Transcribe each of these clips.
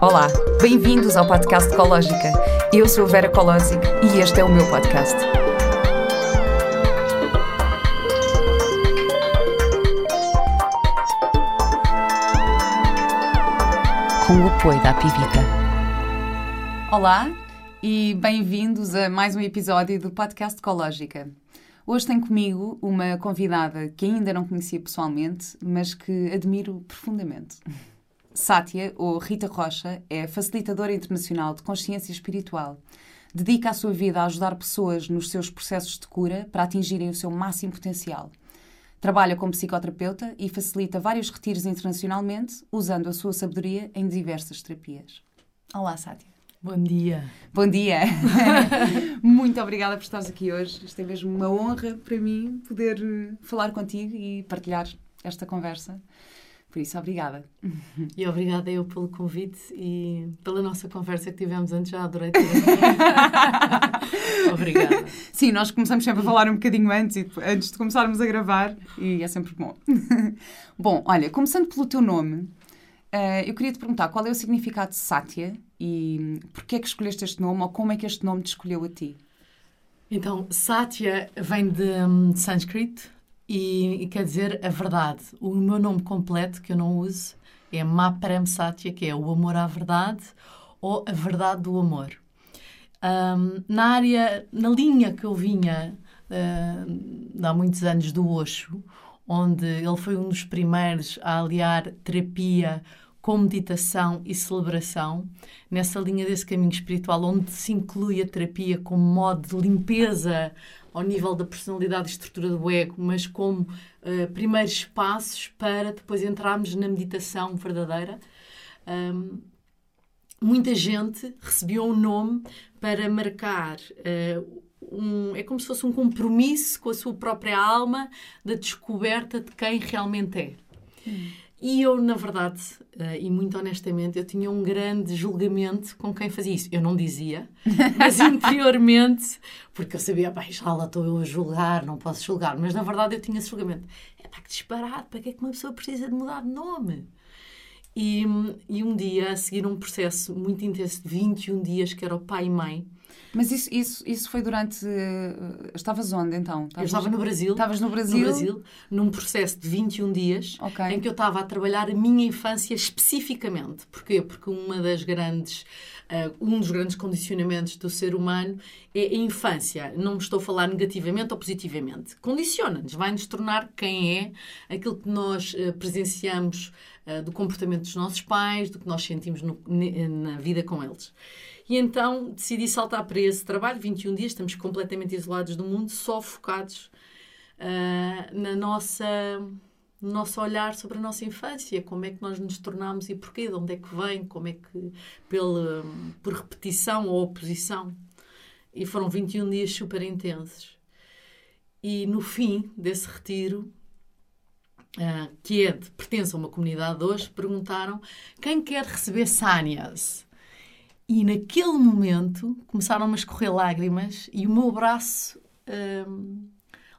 Olá, bem-vindos ao podcast Ecológica. Eu sou a Vera Colosic e este é o meu podcast. Com o apoio da Pivita. Olá e bem-vindos a mais um episódio do podcast Ecológica. Hoje tenho comigo uma convidada que ainda não conhecia pessoalmente, mas que admiro profundamente. Sátia, ou Rita Rocha, é facilitadora internacional de consciência espiritual. Dedica a sua vida a ajudar pessoas nos seus processos de cura para atingirem o seu máximo potencial. Trabalha como psicoterapeuta e facilita vários retiros internacionalmente, usando a sua sabedoria em diversas terapias. Olá, Sátia. Bom dia. Bom dia. Muito obrigada por estares aqui hoje. Isto é mesmo uma honra para mim poder eh, falar contigo e partilhar esta conversa. Por isso, obrigada. E obrigada eu pelo convite e pela nossa conversa que tivemos antes. Já adorei Obrigada. Sim, nós começamos sempre a falar um bocadinho antes, antes de começarmos a gravar e é sempre bom. bom, olha, começando pelo teu nome, Uh, eu queria te perguntar qual é o significado de Satya e porquê é que escolheste este nome ou como é que este nome te escolheu a ti? Então, Satya vem de, um, de sânscrito e, quer dizer a verdade. O meu nome completo, que eu não uso, é Maprem Satya, que é o amor à verdade ou a verdade do amor. Um, na área, na linha que eu vinha uh, há muitos anos do Osho, onde ele foi um dos primeiros a aliar terapia com meditação e celebração, nessa linha desse caminho espiritual, onde se inclui a terapia como modo de limpeza ao nível da personalidade e estrutura do ego, mas como uh, primeiros passos para depois entrarmos na meditação verdadeira. Um, muita gente recebeu um nome para marcar uh, um, é como se fosse um compromisso com a sua própria alma da descoberta de quem realmente é. Hum. E eu, na verdade, uh, e muito honestamente, eu tinha um grande julgamento com quem fazia isso. Eu não dizia, mas interiormente, porque eu sabia, bem, já lá estou eu a julgar, não posso julgar, mas na verdade eu tinha esse julgamento. É pá, que disparado, para que é que uma pessoa precisa de mudar de nome? E, e um dia, a seguir um processo muito intenso de 21 dias, que era o pai e mãe, mas isso, isso, isso foi durante. Uh, estavas onde então? Estavas, eu estava no Brasil. Estavas no Brasil? No Brasil, num processo de 21 dias, okay. em que eu estava a trabalhar a minha infância especificamente. Porquê? Porque uma das grandes. Uh, um dos grandes condicionamentos do ser humano é a infância. Não estou a falar negativamente ou positivamente. Condiciona-nos, vai-nos tornar quem é, aquilo que nós uh, presenciamos do comportamento dos nossos pais, do que nós sentimos no, na vida com eles. E então decidi saltar para esse trabalho. 21 dias, estamos completamente isolados do mundo, só focados uh, na nossa, no nosso olhar sobre a nossa infância, como é que nós nos tornamos e porquê, de onde é que vem, como é que, pela, por repetição ou oposição. E foram 21 dias super intensos. E no fim desse retiro, uh, que é de, pertence a uma comunidade hoje, perguntaram quem quer receber sânias. E naquele momento começaram a escorrer lágrimas e o meu braço hum,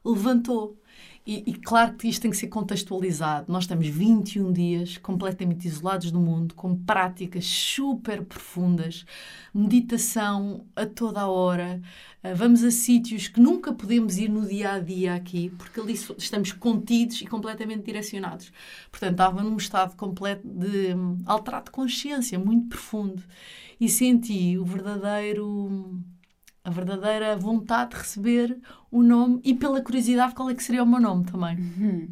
levantou. E, e, claro que isto tem que ser contextualizado. Nós estamos 21 dias completamente isolados do mundo, com práticas super profundas, meditação a toda a hora. Ah, vamos a sítios que nunca podemos ir no dia a dia aqui, porque ali estamos contidos e completamente direcionados. Portanto, estava num estado completo de hum, alterado de consciência, muito profundo e senti o verdadeiro a verdadeira vontade de receber o nome e pela curiosidade qual é que seria o meu nome também. Uhum.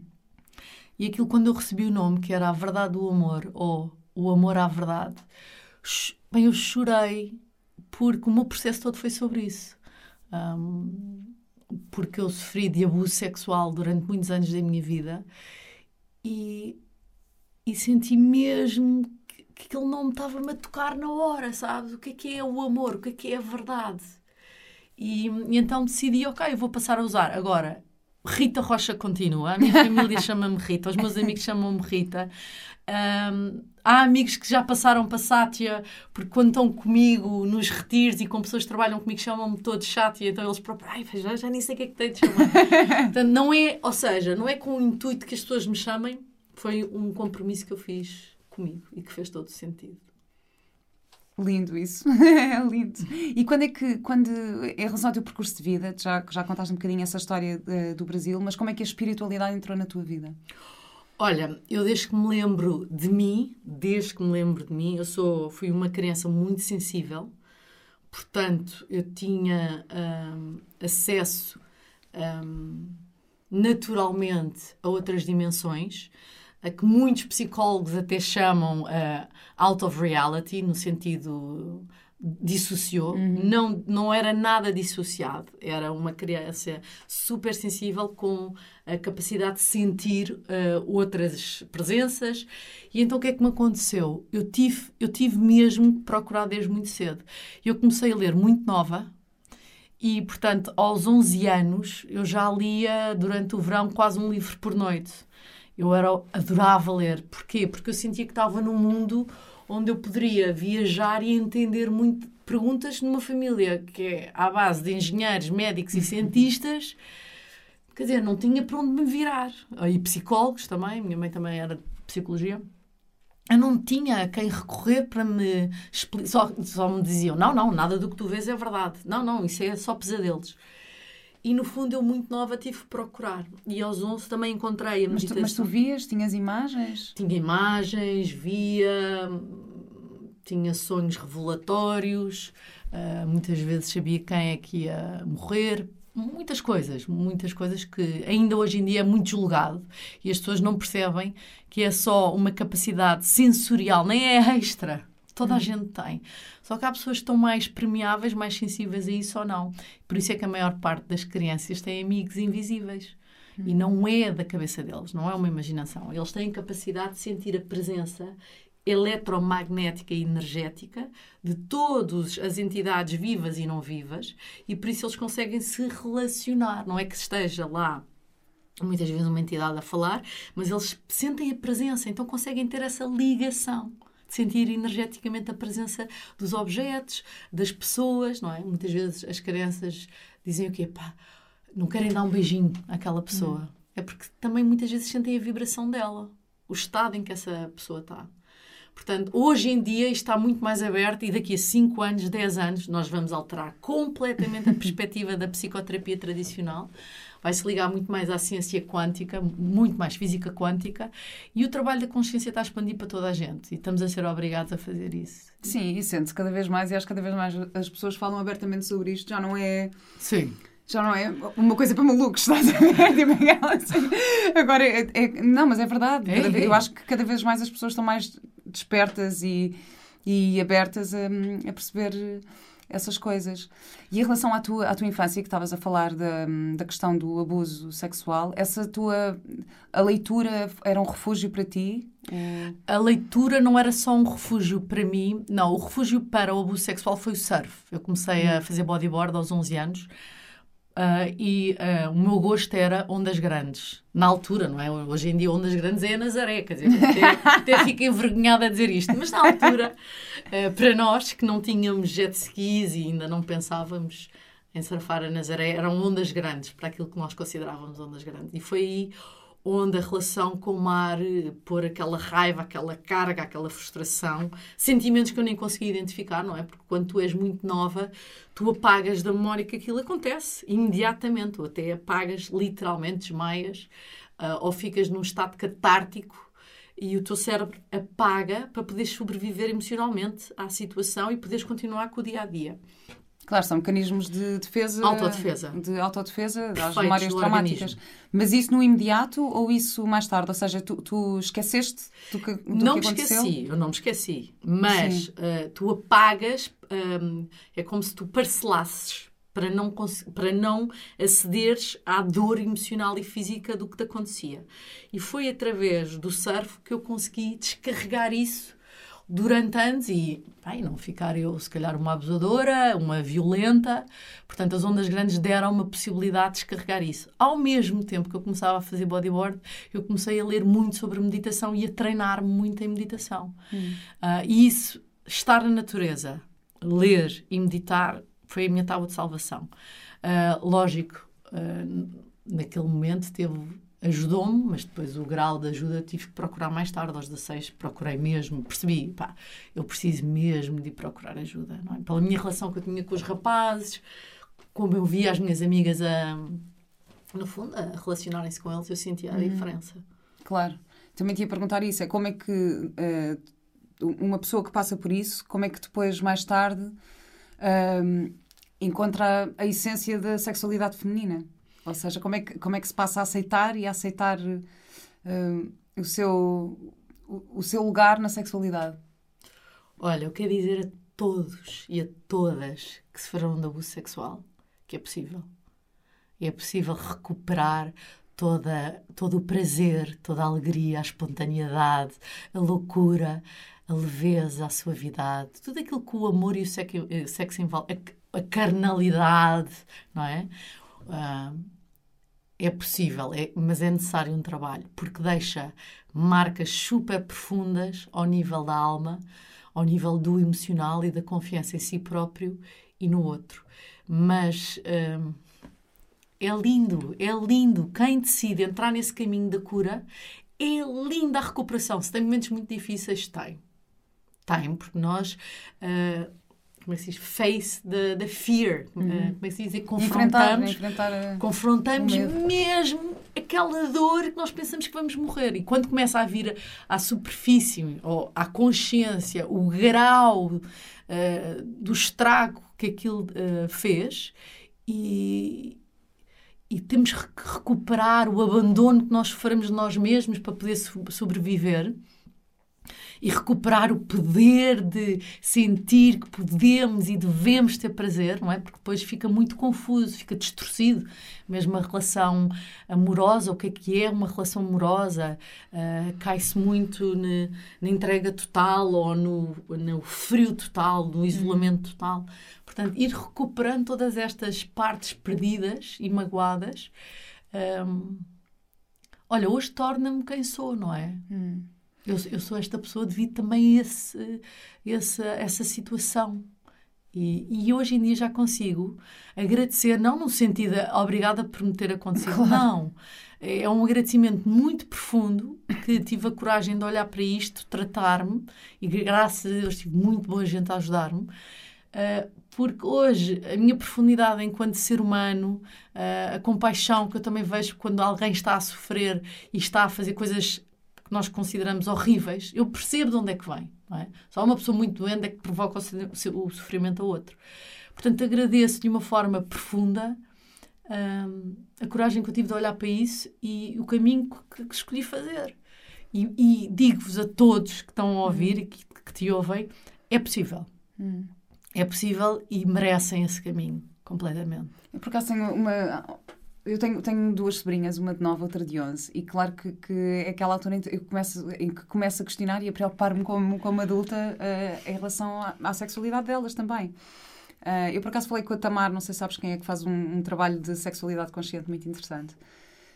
E aquilo quando eu recebi o nome, que era a verdade do amor, ou o amor à verdade, bem, eu chorei porque o meu processo todo foi sobre isso. Um, porque eu sofri de abuso sexual durante muitos anos da minha vida e, e senti mesmo que aquele nome estava-me a tocar na hora, sabes? O que é que é o amor? O que é que é a verdade? E, e então decidi, ok, eu vou passar a usar. Agora, Rita Rocha continua. A minha família chama-me Rita, os meus amigos chamam-me Rita. Um, há amigos que já passaram para Sátia, porque quando estão comigo nos retiros e com pessoas que trabalham comigo chamam-me todos Sátia, então eles próprios, ai, já, já nem sei o que é que tenho de chamar. Portanto, não é, ou seja, não é com o intuito que as pessoas me chamem, foi um compromisso que eu fiz comigo e que fez todo o sentido. Lindo isso, é lindo. E quando é que, quando, em relação ao teu percurso de vida, já, já contaste um bocadinho essa história de, do Brasil, mas como é que a espiritualidade entrou na tua vida? Olha, eu desde que me lembro de mim, desde que me lembro de mim, eu sou, fui uma criança muito sensível, portanto, eu tinha um, acesso um, naturalmente a outras dimensões a que muitos psicólogos até chamam uh, out of reality, no sentido dissociou, uhum. não, não era nada dissociado, era uma criança super sensível com a capacidade de sentir uh, outras presenças. E então o que é que me aconteceu? Eu tive, eu tive mesmo que procurar desde muito cedo. Eu comecei a ler muito nova, e, portanto, aos 11 anos, eu já lia durante o verão quase um livro por noite. Eu era, adorava ler. Porquê? Porque eu sentia que estava num mundo onde eu poderia viajar e entender muito perguntas numa família que é à base de engenheiros, médicos e cientistas. Quer dizer, não tinha para onde me virar. E psicólogos também, minha mãe também era de psicologia. Eu não tinha a quem recorrer para me explicar. Só, só me diziam: não, não, nada do que tu vês é verdade. Não, não, isso é só pesadelos. E no fundo eu muito nova tive que procurar. E aos 11 também encontrei a meditação. Mas tu, mas tu vias? Tinhas imagens? Tinha imagens, via, tinha sonhos revelatórios, uh, muitas vezes sabia quem é que ia morrer. Muitas coisas, muitas coisas que ainda hoje em dia é muito julgado e as pessoas não percebem que é só uma capacidade sensorial, nem é extra Toda a uhum. gente tem. Só que há pessoas que estão mais permeáveis, mais sensíveis a isso ou não. Por isso é que a maior parte das crianças tem amigos invisíveis. E uhum. não é da cabeça deles, não é uma imaginação. Eles têm capacidade de sentir a presença eletromagnética e energética de todas as entidades vivas e não vivas e por isso eles conseguem se relacionar. Não é que esteja lá muitas vezes uma entidade a falar, mas eles sentem a presença, então conseguem ter essa ligação sentir energeticamente a presença dos objetos, das pessoas, não é? Muitas vezes as crianças dizem o quê? Pá, não querem dar um beijinho àquela pessoa. Hum. É porque também muitas vezes sentem a vibração dela, o estado em que essa pessoa está. Portanto, hoje em dia está muito mais aberto e daqui a 5 anos, 10 anos, nós vamos alterar completamente a perspectiva da psicoterapia tradicional vai se ligar muito mais à ciência quântica, muito mais física quântica, e o trabalho da consciência está a expandir para toda a gente e estamos a ser obrigados a fazer isso. Sim, e sente-se cada vez mais, e acho que cada vez mais as pessoas falam abertamente sobre isto, já não é. Sim já não é uma coisa para malucos, estás a ver? Tipo, assim. Agora, é, é, não, mas é verdade. É, vez, eu acho que cada vez mais as pessoas estão mais despertas e, e abertas a, a perceber essas coisas. E em relação à tua, à tua infância, que estavas a falar da, da questão do abuso sexual, essa tua. A leitura era um refúgio para ti? A leitura não era só um refúgio para mim, não. O refúgio para o abuso sexual foi o surf. Eu comecei a hum. fazer bodyboard aos 11 anos. Uh, e uh, o meu gosto era ondas grandes. Na altura, não é? Hoje em dia, ondas grandes é a Nazaré, quer dizer, até, até fico envergonhada a dizer isto, mas na altura, uh, para nós que não tínhamos jet skis e ainda não pensávamos em surfar a Nazaré, eram ondas grandes, para aquilo que nós considerávamos ondas grandes. E foi aí onde a relação com o mar eh, pôr aquela raiva, aquela carga, aquela frustração, sentimentos que eu nem consegui identificar, não é? Porque quando tu és muito nova, tu apagas da memória que aquilo acontece imediatamente, ou até apagas literalmente, desmaias, uh, ou ficas num estado catártico e o teu cérebro apaga para poderes sobreviver emocionalmente à situação e poderes continuar com o dia a dia. Claro, são mecanismos de defesa. Autodefesa. De autodefesa das memórias traumáticas. Mas isso no imediato ou isso mais tarde? Ou seja, tu, tu esqueceste do que, do não que aconteceu? Não me esqueci, eu não me esqueci. Mas uh, tu apagas, um, é como se tu parcelasses para não, para não acederes à dor emocional e física do que te acontecia. E foi através do surf que eu consegui descarregar isso durante anos e bem, não ficar eu, se calhar, uma abusadora, uma violenta. Portanto, as ondas grandes deram uma possibilidade de descarregar isso. Ao mesmo tempo que eu começava a fazer bodyboard, eu comecei a ler muito sobre meditação e a treinar muito em meditação. Hum. Uh, e isso, estar na natureza, ler e meditar, foi a minha tábua de salvação. Uh, lógico, uh, naquele momento teve ajudou-me, mas depois o grau de ajuda tive que procurar mais tarde, aos 16, procurei mesmo, percebi, pá, eu preciso mesmo de procurar ajuda, não é? Pela minha relação que eu tinha com os rapazes, como eu via as minhas amigas a, no fundo, a relacionarem-se com eles, eu sentia a uhum. diferença. Claro. Também tinha a perguntar isso, é como é que uh, uma pessoa que passa por isso, como é que depois, mais tarde, uh, encontra a essência da sexualidade feminina? Ou seja, como é que, como é que se passa a aceitar e a aceitar uh, o, seu, o, o, seu lugar na sexualidade? Olha, eu quero dizer a todos e a todas que sofreram de abuso sexual que é possível. É possível recuperar toda, todo o prazer, toda a alegria, a espontaneidade, a loucura, a leveza, a suavidade, tudo aquilo que o amor e o sexo, sexo envolve, a, a carnalidade, não é? Uh, é possível, é, mas é necessário um trabalho, porque deixa marcas super profundas ao nível da alma, ao nível do emocional e da confiança em si próprio e no outro. Mas uh, é lindo, é lindo. Quem decide entrar nesse caminho da cura, é linda a recuperação. Se tem momentos muito difíceis, tem. Tem, porque nós. Uh, como é que se diz? Face the, the fear. Uhum. Uh, como é que se diz? Confrontamos, enfrentar, enfrentar confrontamos mesmo aquela dor que nós pensamos que vamos morrer. E quando começa a vir à superfície, ou à consciência, o grau uh, do estrago que aquilo uh, fez, e, e temos que recuperar o abandono que nós sofremos de nós mesmos para poder sobreviver e recuperar o poder de sentir que podemos e devemos ter prazer, não é? Porque depois fica muito confuso, fica distorcido. Mesmo a relação amorosa, o que é que é uma relação amorosa? Uh, Cai-se muito na, na, entrega total ou no, no frio total, no isolamento total. Portanto, ir recuperando todas estas partes perdidas e magoadas. Um, olha, hoje torna-me quem sou, não é? Hum. Eu, eu sou esta pessoa devido também a esse, esse, essa situação. E, e, hoje em dia já consigo agradecer, não no sentido obrigada por me ter acontecido, claro. não. É um agradecimento muito profundo que tive a coragem de olhar para isto, tratar-me e graças a Deus tive muito boa gente a ajudar-me. Uh, porque hoje a minha profundidade enquanto ser humano, uh, a compaixão que eu também vejo quando alguém está a sofrer e está a fazer coisas que nós consideramos horríveis, eu percebo de onde é que vem. É? Só uma pessoa muito doente é que provoca o, sofrimento a outro. Portanto, agradeço de uma forma profunda hum, a coragem que eu tive de olhar para isso e o caminho que, que escolhi fazer. E, e digo-vos a todos que estão a ouvir e que, que te ouvem: é possível. Hum. É possível e merecem esse caminho completamente. Eu, por acaso, tenho uma eu tenho, tenho duas sobrinhas, uma de 9, outra de 11, e claro que, que é aquela altura em que, começo, em que começo a questionar e a preocupar-me como, como adulta uh, em relação à, à, sexualidade delas também. Uh, eu por acaso falei com a Tamar, não sei se sabes quem é que faz um, um, trabalho de sexualidade consciente muito interessante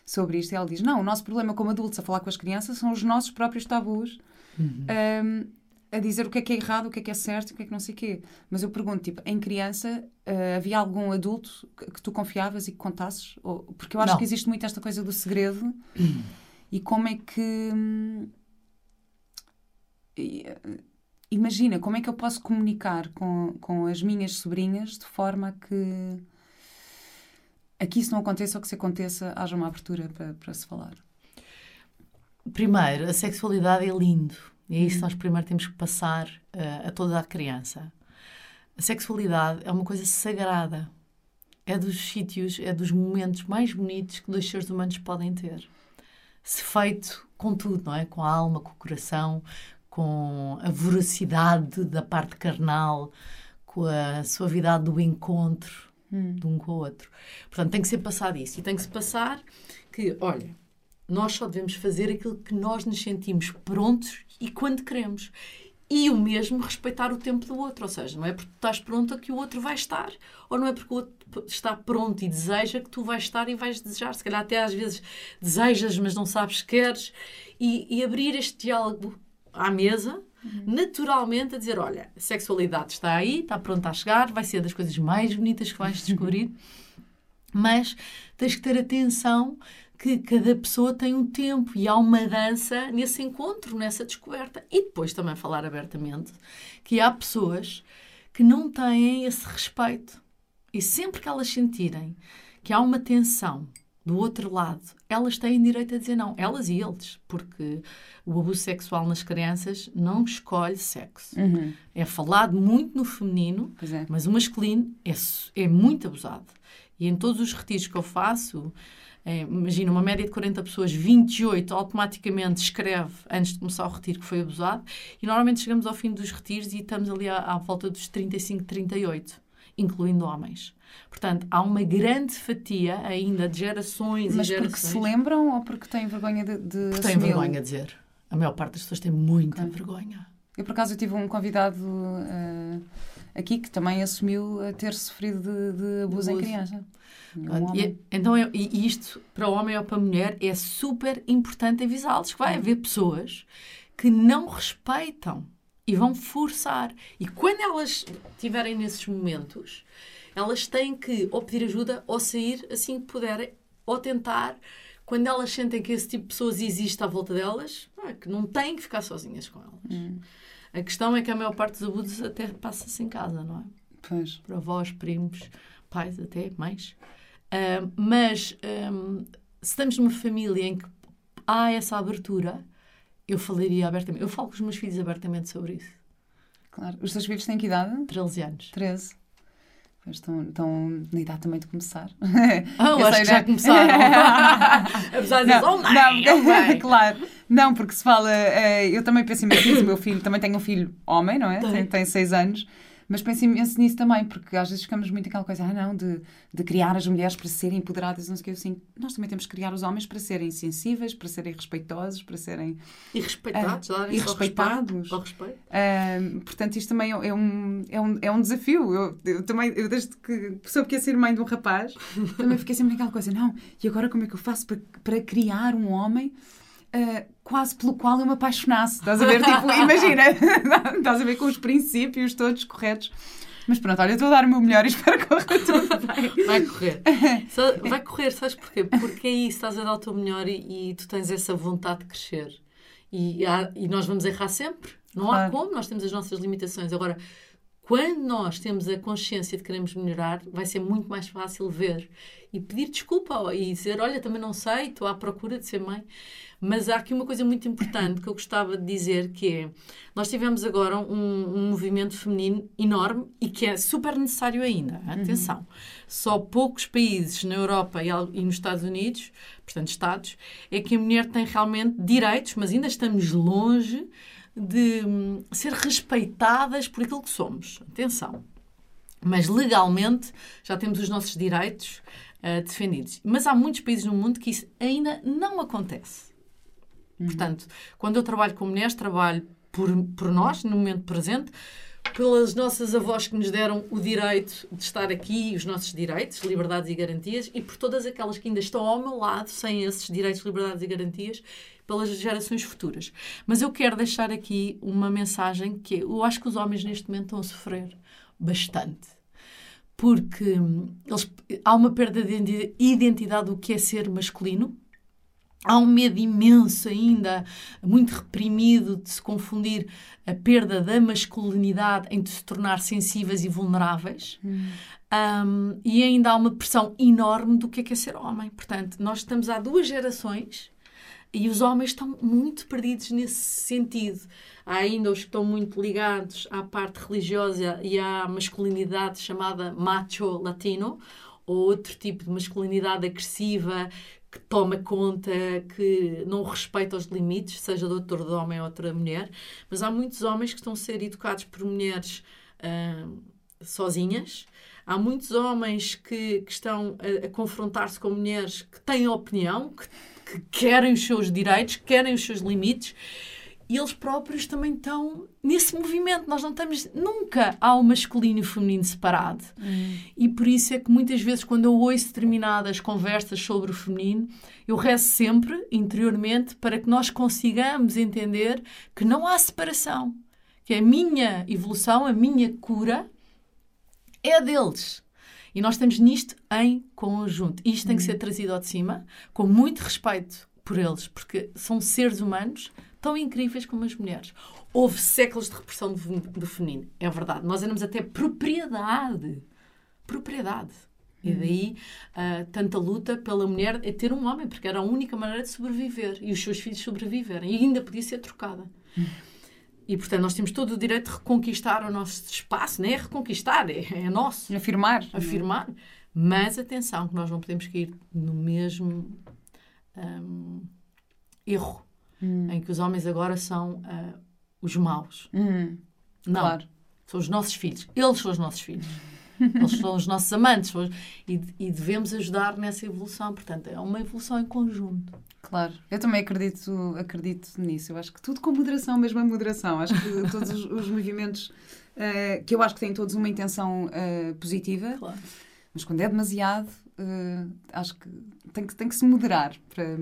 sobre isto, e ela diz: Não, o nosso problema como adultos a falar com as crianças são os nossos próprios tabus. Uhum. Um, a dizer o que é que é errado, o que é que é certo, o que é que não sei o quê. Mas eu pergunto, tipo, em criança, uh, havia algum adulto que, que, tu confiavas e que contasses? Ou, porque eu acho não. que existe muito esta coisa do segredo. e como é que... Hum, imagina, como é que eu posso comunicar com, com as minhas sobrinhas de forma que... A que isso não aconteça ou que se aconteça, haja uma abertura para, para se falar. Primeiro, a sexualidade é lindo e é isso que nós primeiro temos que passar uh, a toda a criança. A sexualidade é uma coisa sagrada. É dos sítios, é dos momentos mais bonitos que dois seres humanos podem ter. Se feito com tudo, não é? Com a alma, com o coração, com a voracidade da parte carnal, com a suavidade do encontro hum. de um com o outro. Portanto, tem que ser passado isso. E tem que se passar que, olha, nós só devemos fazer aquilo que nós nos sentimos prontos e quando queremos. E o mesmo respeitar o tempo do outro, ou seja, não é porque tu estás pronta que o outro vai estar, ou não é porque o outro está pronto e deseja que tu vais estar e vais desejar. Se calhar até às vezes desejas, mas não sabes que queres. E, e abrir este diálogo à mesa, uhum. naturalmente, a dizer: olha, a sexualidade está aí, está pronta a chegar, vai ser das coisas mais bonitas que vais descobrir, mas tens que ter atenção que cada pessoa tem um tempo e há uma dança nesse encontro, nessa descoberta. E depois também falar abertamente que há pessoas que não têm esse respeito. E sempre que elas sentirem que há uma tensão do outro lado, elas têm direito a dizer não, elas e eles, porque o abuso sexual nas crianças não escolhe sexo. Uhum. É falado muito no feminino, é. mas o masculino é, é muito abusado. E em todos os retiros que eu faço, é, imagina uma média de 40 pessoas, 28 automaticamente escreve antes de começar o retiro que foi abusado, e normalmente chegamos ao fim dos retiros e estamos ali à, à volta dos 35, 38, incluindo homens. Portanto, há uma grande fatia ainda de gerações Mas e gerações. porque se lembram ou porque têm vergonha de, de porque têm vergonha de dizer. A maior parte das pessoas tem muita okay. vergonha. Eu, por acaso, eu tive um convidado uh, aqui que também assumiu ter sofrido de, de abuso, abuso, em criança. Um e, então, eu, e isto, para o homem ou para a mulher, é super importante avisá-los que vai haver pessoas que não respeitam e vão forçar. E quando elas estiverem nesses momentos, elas têm que ou pedir ajuda ou sair assim que puderem, ou tentar, quando elas sentem que esse tipo de pessoas existe à volta delas, é, que não têm que ficar sozinhas com elas. Hum. A questão é que a maior parte dos abusos até passa-se em casa, não é? Pois. Por avós, primos, pais, até mães. Uh, mas um, se estamos numa família em que há essa abertura, eu falaria abertamente. Eu falo com os meus filhos abertamente sobre isso. Claro. Os teus filhos têm que idade? 13 anos. 13. Estão, estão na idade também de começar. Ah, eu, eu acho sei, que já né? começaram. Apesar de não, oh, mãe, não, oh, mãe. claro. Não, porque se fala... Uh, eu também penso em o meu filho também tem um filho homem, não é? Tem, tem seis anos. Mas penso imenso nisso também, porque às vezes ficamos muito aquela coisa, ah não, de, de criar as mulheres para serem empoderadas, não sei o que, assim, nós também temos que criar os homens para serem sensíveis, para serem respeitosos, para serem... E respeitados, uh, E respeitados. Com respeito. Uh, portanto, isto também é um, é um, é um desafio. Eu, eu também, eu desde que soube que ia ser mãe de um rapaz, também fiquei sempre naquela coisa, não, e agora como é que eu faço para, para criar um homem Uh, quase pelo qual eu me apaixonasse. Estás a ver? Tipo, imagina, estás a ver com os princípios todos corretos. Mas pronto, olha, estou a dar o meu melhor e espero que corra tudo bem. Vai correr. Vai correr, sabes porquê? Porque é isso, estás a dar o teu melhor e, e tu tens essa vontade de crescer. E, há, e nós vamos errar sempre. Não claro. há como, nós temos as nossas limitações. Agora, quando nós temos a consciência de que queremos melhorar, vai ser muito mais fácil ver e pedir desculpa e dizer: Olha, também não sei, estou à procura de ser mãe. Mas há aqui uma coisa muito importante que eu gostava de dizer que é, nós tivemos agora um, um movimento feminino enorme e que é super necessário ainda. Uhum. Atenção, uhum. só poucos países na Europa e, e nos Estados Unidos, portanto Estados, é que a mulher tem realmente direitos, mas ainda estamos longe de hum, ser respeitadas por aquilo que somos. Atenção. Mas legalmente já temos os nossos direitos uh, defendidos. Mas há muitos países no mundo que isso ainda não acontece. Uhum. Portanto, quando eu trabalho com mulheres, trabalho por, por nós, no momento presente, pelas nossas avós que nos deram o direito de estar aqui, os nossos direitos, liberdades e garantias, e por todas aquelas que ainda estão ao meu lado sem esses direitos, liberdades e garantias, pelas gerações futuras. Mas eu quero deixar aqui uma mensagem que eu acho que os homens neste momento estão a sofrer bastante. Porque hum, eles, há uma perda de identidade do que é ser masculino, Há um medo imenso ainda, muito reprimido, de se confundir a perda da masculinidade em de se tornar sensíveis e vulneráveis. Hum. Um, e ainda há uma pressão enorme do que é, que é ser homem. Portanto, nós estamos há duas gerações e os homens estão muito perdidos nesse sentido. Há ainda os que estão muito ligados à parte religiosa e à masculinidade chamada macho latino, ou outro tipo de masculinidade agressiva que toma conta, que não respeita os limites, seja de outro homem ou outra mulher, mas há muitos homens que estão a ser educados por mulheres uh, sozinhas. Há muitos homens que, que estão a, a confrontar-se com mulheres que têm opinião, que, que querem os seus direitos, querem os seus limites e eles próprios também estão nesse movimento. Nós não estamos nunca ao masculino e feminino separado. Hum. E por isso é que muitas vezes, quando eu ouço determinadas conversas sobre o feminino, eu rezo sempre interiormente para que nós consigamos entender que não há separação. Que a minha evolução, a minha cura é a deles. E nós estamos nisto em conjunto. Isto tem que ser trazido ao de cima, com muito respeito por eles, porque são seres humanos tão incríveis como as mulheres. Houve séculos de repressão do, feminino, é verdade. Nós andamos até propriedade. Propriedade. E daí uh, tanta luta pela mulher é ter um homem, porque era a única maneira de sobreviver e os seus filhos sobreviverem. E ainda podia ser trocada. E, portanto, nós temos todo o direito de reconquistar o nosso espaço. Nem é reconquistar, é, é nosso. Afirmar. Afirmar. Mas, atenção, que nós não podemos cair no mesmo um, erro hum. em que os homens agora são uh, os maus. Hum. Não. Claro. São os nossos filhos. Eles são os nossos filhos. Eles são os nossos amantes. E, e devemos ajudar nessa evolução. Portanto, é uma evolução em conjunto. Claro, eu também acredito, acredito nisso. Eu acho que tudo com moderação, mesmo a moderação. Acho que todos os, os movimentos uh, que eu acho que têm todos uma intenção uh, positiva, claro. mas quando é demasiado, uh, acho que tem, que tem que se moderar para,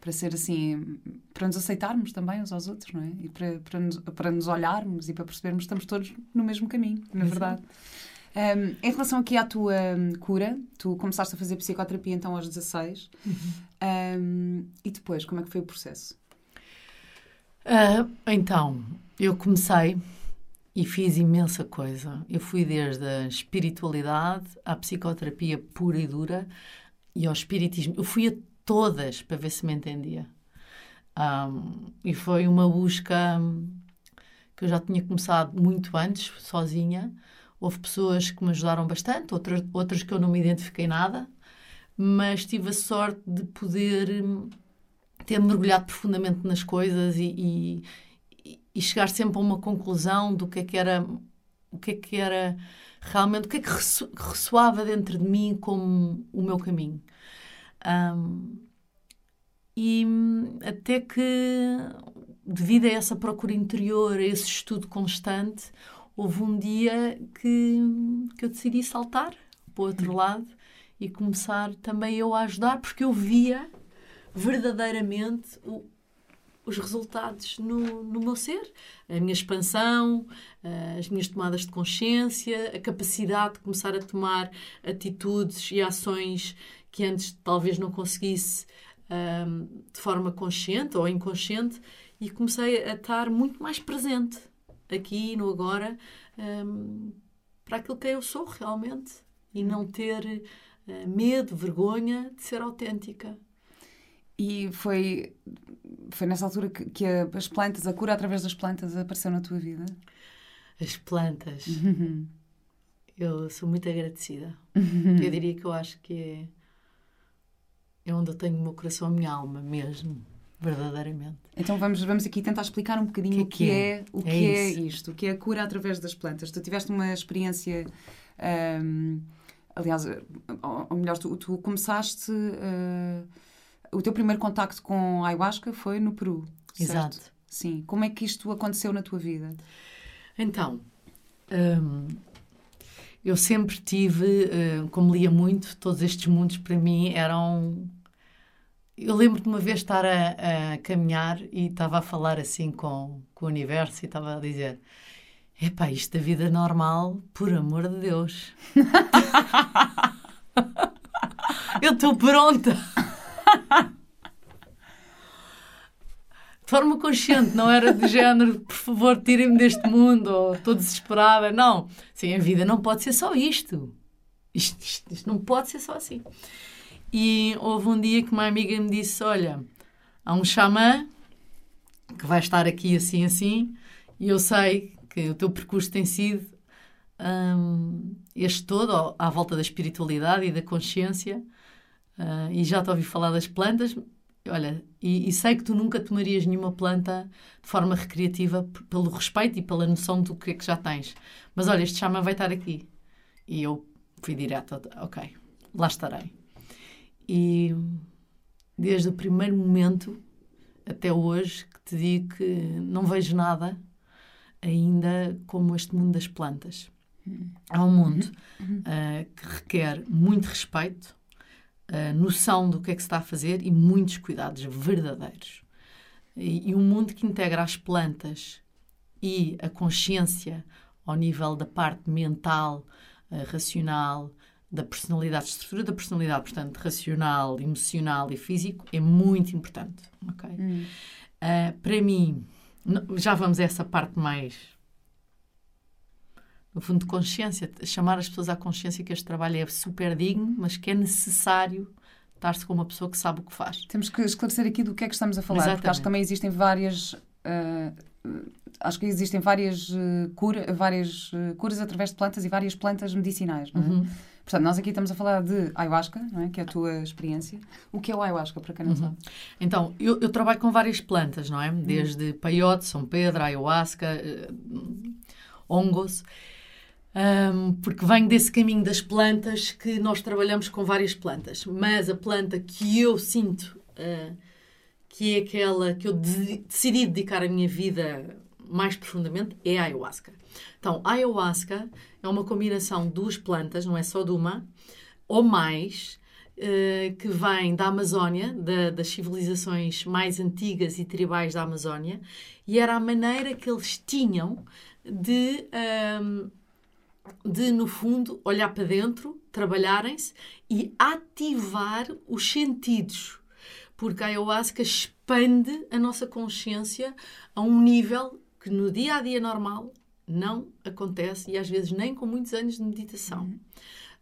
para ser assim, para nos aceitarmos também uns aos outros, não é? E para, para, nos, para nos olharmos e para percebermos que estamos todos no mesmo caminho, na verdade. Um, em relação aqui à tua hum, cura, tu começaste a fazer psicoterapia então aos 16. Uhum. Um, e depois, como é que foi o processo? Uh, então, eu comecei e fiz imensa coisa. Eu fui desde a espiritualidade à psicoterapia pura e dura e ao espiritismo. Eu fui a todas para ver se me entendia. Um, e foi uma busca que eu já tinha começado muito antes, sozinha, Houve pessoas que me ajudaram bastante, outras, outras que eu não me identifiquei nada, mas tive a sorte de poder hum, ter mergulhado profundamente nas coisas e, e, e, chegar sempre a uma conclusão do que é que era o que é que era realmente o que é que ressoava dentro de mim como o meu caminho. Um, e hum, até que devido a essa procura interior a esse estudo constante houve um dia que, que eu decidi saltar para o outro lado e começar também eu a ajudar, porque eu via verdadeiramente o, os resultados no, no meu ser. A minha expansão, as minhas tomadas de consciência, a capacidade de começar a tomar atitudes e ações que antes talvez não conseguisse um, de forma consciente ou inconsciente, e comecei a estar muito mais presente aqui no agora um, para aquilo que eu sou realmente e não ter uh, medo, vergonha de ser autêntica. E foi, foi nessa altura que, que a, as plantas, a cura através das plantas apareceu na tua vida? As plantas. Uhum. Eu sou muito agradecida. Uhum. Eu diria que eu acho que é, é onde eu tenho o meu coração, a minha alma mesmo verdadeiramente. Então vamos, vamos aqui tentar explicar um bocadinho o que, é, é, o que é, é isto, o que é a cura através das plantas. Tu tiveste uma experiência, um, aliás, ou melhor, tu, tu começaste, uh, o teu primeiro contacto com a ayahuasca foi no Peru, Exato. Certo? Sim. Como é que isto aconteceu na tua vida? Então, um, eu sempre tive, uh, como lia muito, todos estes mundos para mim eram eu lembro de uma vez estar a, a, caminhar e estava a falar assim com, com o universo e estava a dizer: Epá, isto da vida normal, por amor de Deus. eu estou pronta. de forma consciente, não era de género, por favor, tirem-me deste mundo, ou estou desesperada. Não. Sim, a vida não pode ser só isto. Isto, isto, isto não pode ser só assim. E houve um dia que uma amiga me disse: Olha, há um xamã que vai estar aqui assim, assim, e eu sei que o teu percurso tem sido um, este todo, à volta da espiritualidade e da consciência, uh, e já te ouvi falar das plantas. Olha, e, e, sei que tu nunca tomarias nenhuma planta de forma recreativa pelo respeito e pela noção do que é que já tens. Mas olha, este chama vai estar aqui. E eu fui direto, ok, lá estarei. E desde o primeiro momento até hoje que te digo que não vejo nada ainda como este mundo das plantas. É um mundo uh, que requer muito respeito, uh, noção do que é que se está a fazer e muitos cuidados verdadeiros. E, e um mundo que integra as plantas e a consciência ao nível da parte mental, uh, racional, da personalidade, estrutura da personalidade, portanto, racional, emocional e físico, é muito importante. Okay? Hum. Uh, para mim, já vamos a essa parte mais. No fundo, de consciência, chamar as pessoas à consciência que este trabalho é super digno, mas que é necessário estar-se com uma pessoa que sabe o que faz. Temos que esclarecer aqui do que é que estamos a falar, Exatamente. porque acho que também existem várias. Uh, acho que existem várias, uh, cura, várias uh, curas através de plantas e várias plantas medicinais, não é? Uhum. Portanto, nós aqui estamos a falar de ayahuasca, não é? que é a tua experiência. O que é o ayahuasca, para quem não uhum. sabe? Então, eu, eu, trabalho com várias plantas, não é? Uhum. Desde peyote, São Pedro, ayahuasca, uh, hongos. Um, porque venho desse caminho das plantas que nós trabalhamos com várias plantas. Mas a planta que eu sinto uh, que é aquela que eu de decidi dedicar a minha vida mais profundamente é a ayahuasca. Então, a ayahuasca é uma combinação de duas plantas, não é só de uma, ou mais, uh, que vem da Amazónia, da, das civilizações mais antigas e tribais da Amazónia, e era a maneira que eles tinham de, um, de no fundo, olhar para dentro, trabalharem-se e ativar os sentidos. Porque a ayahuasca expande a nossa consciência a um nível que no dia a dia normal não acontece e às vezes nem com muitos anos de meditação.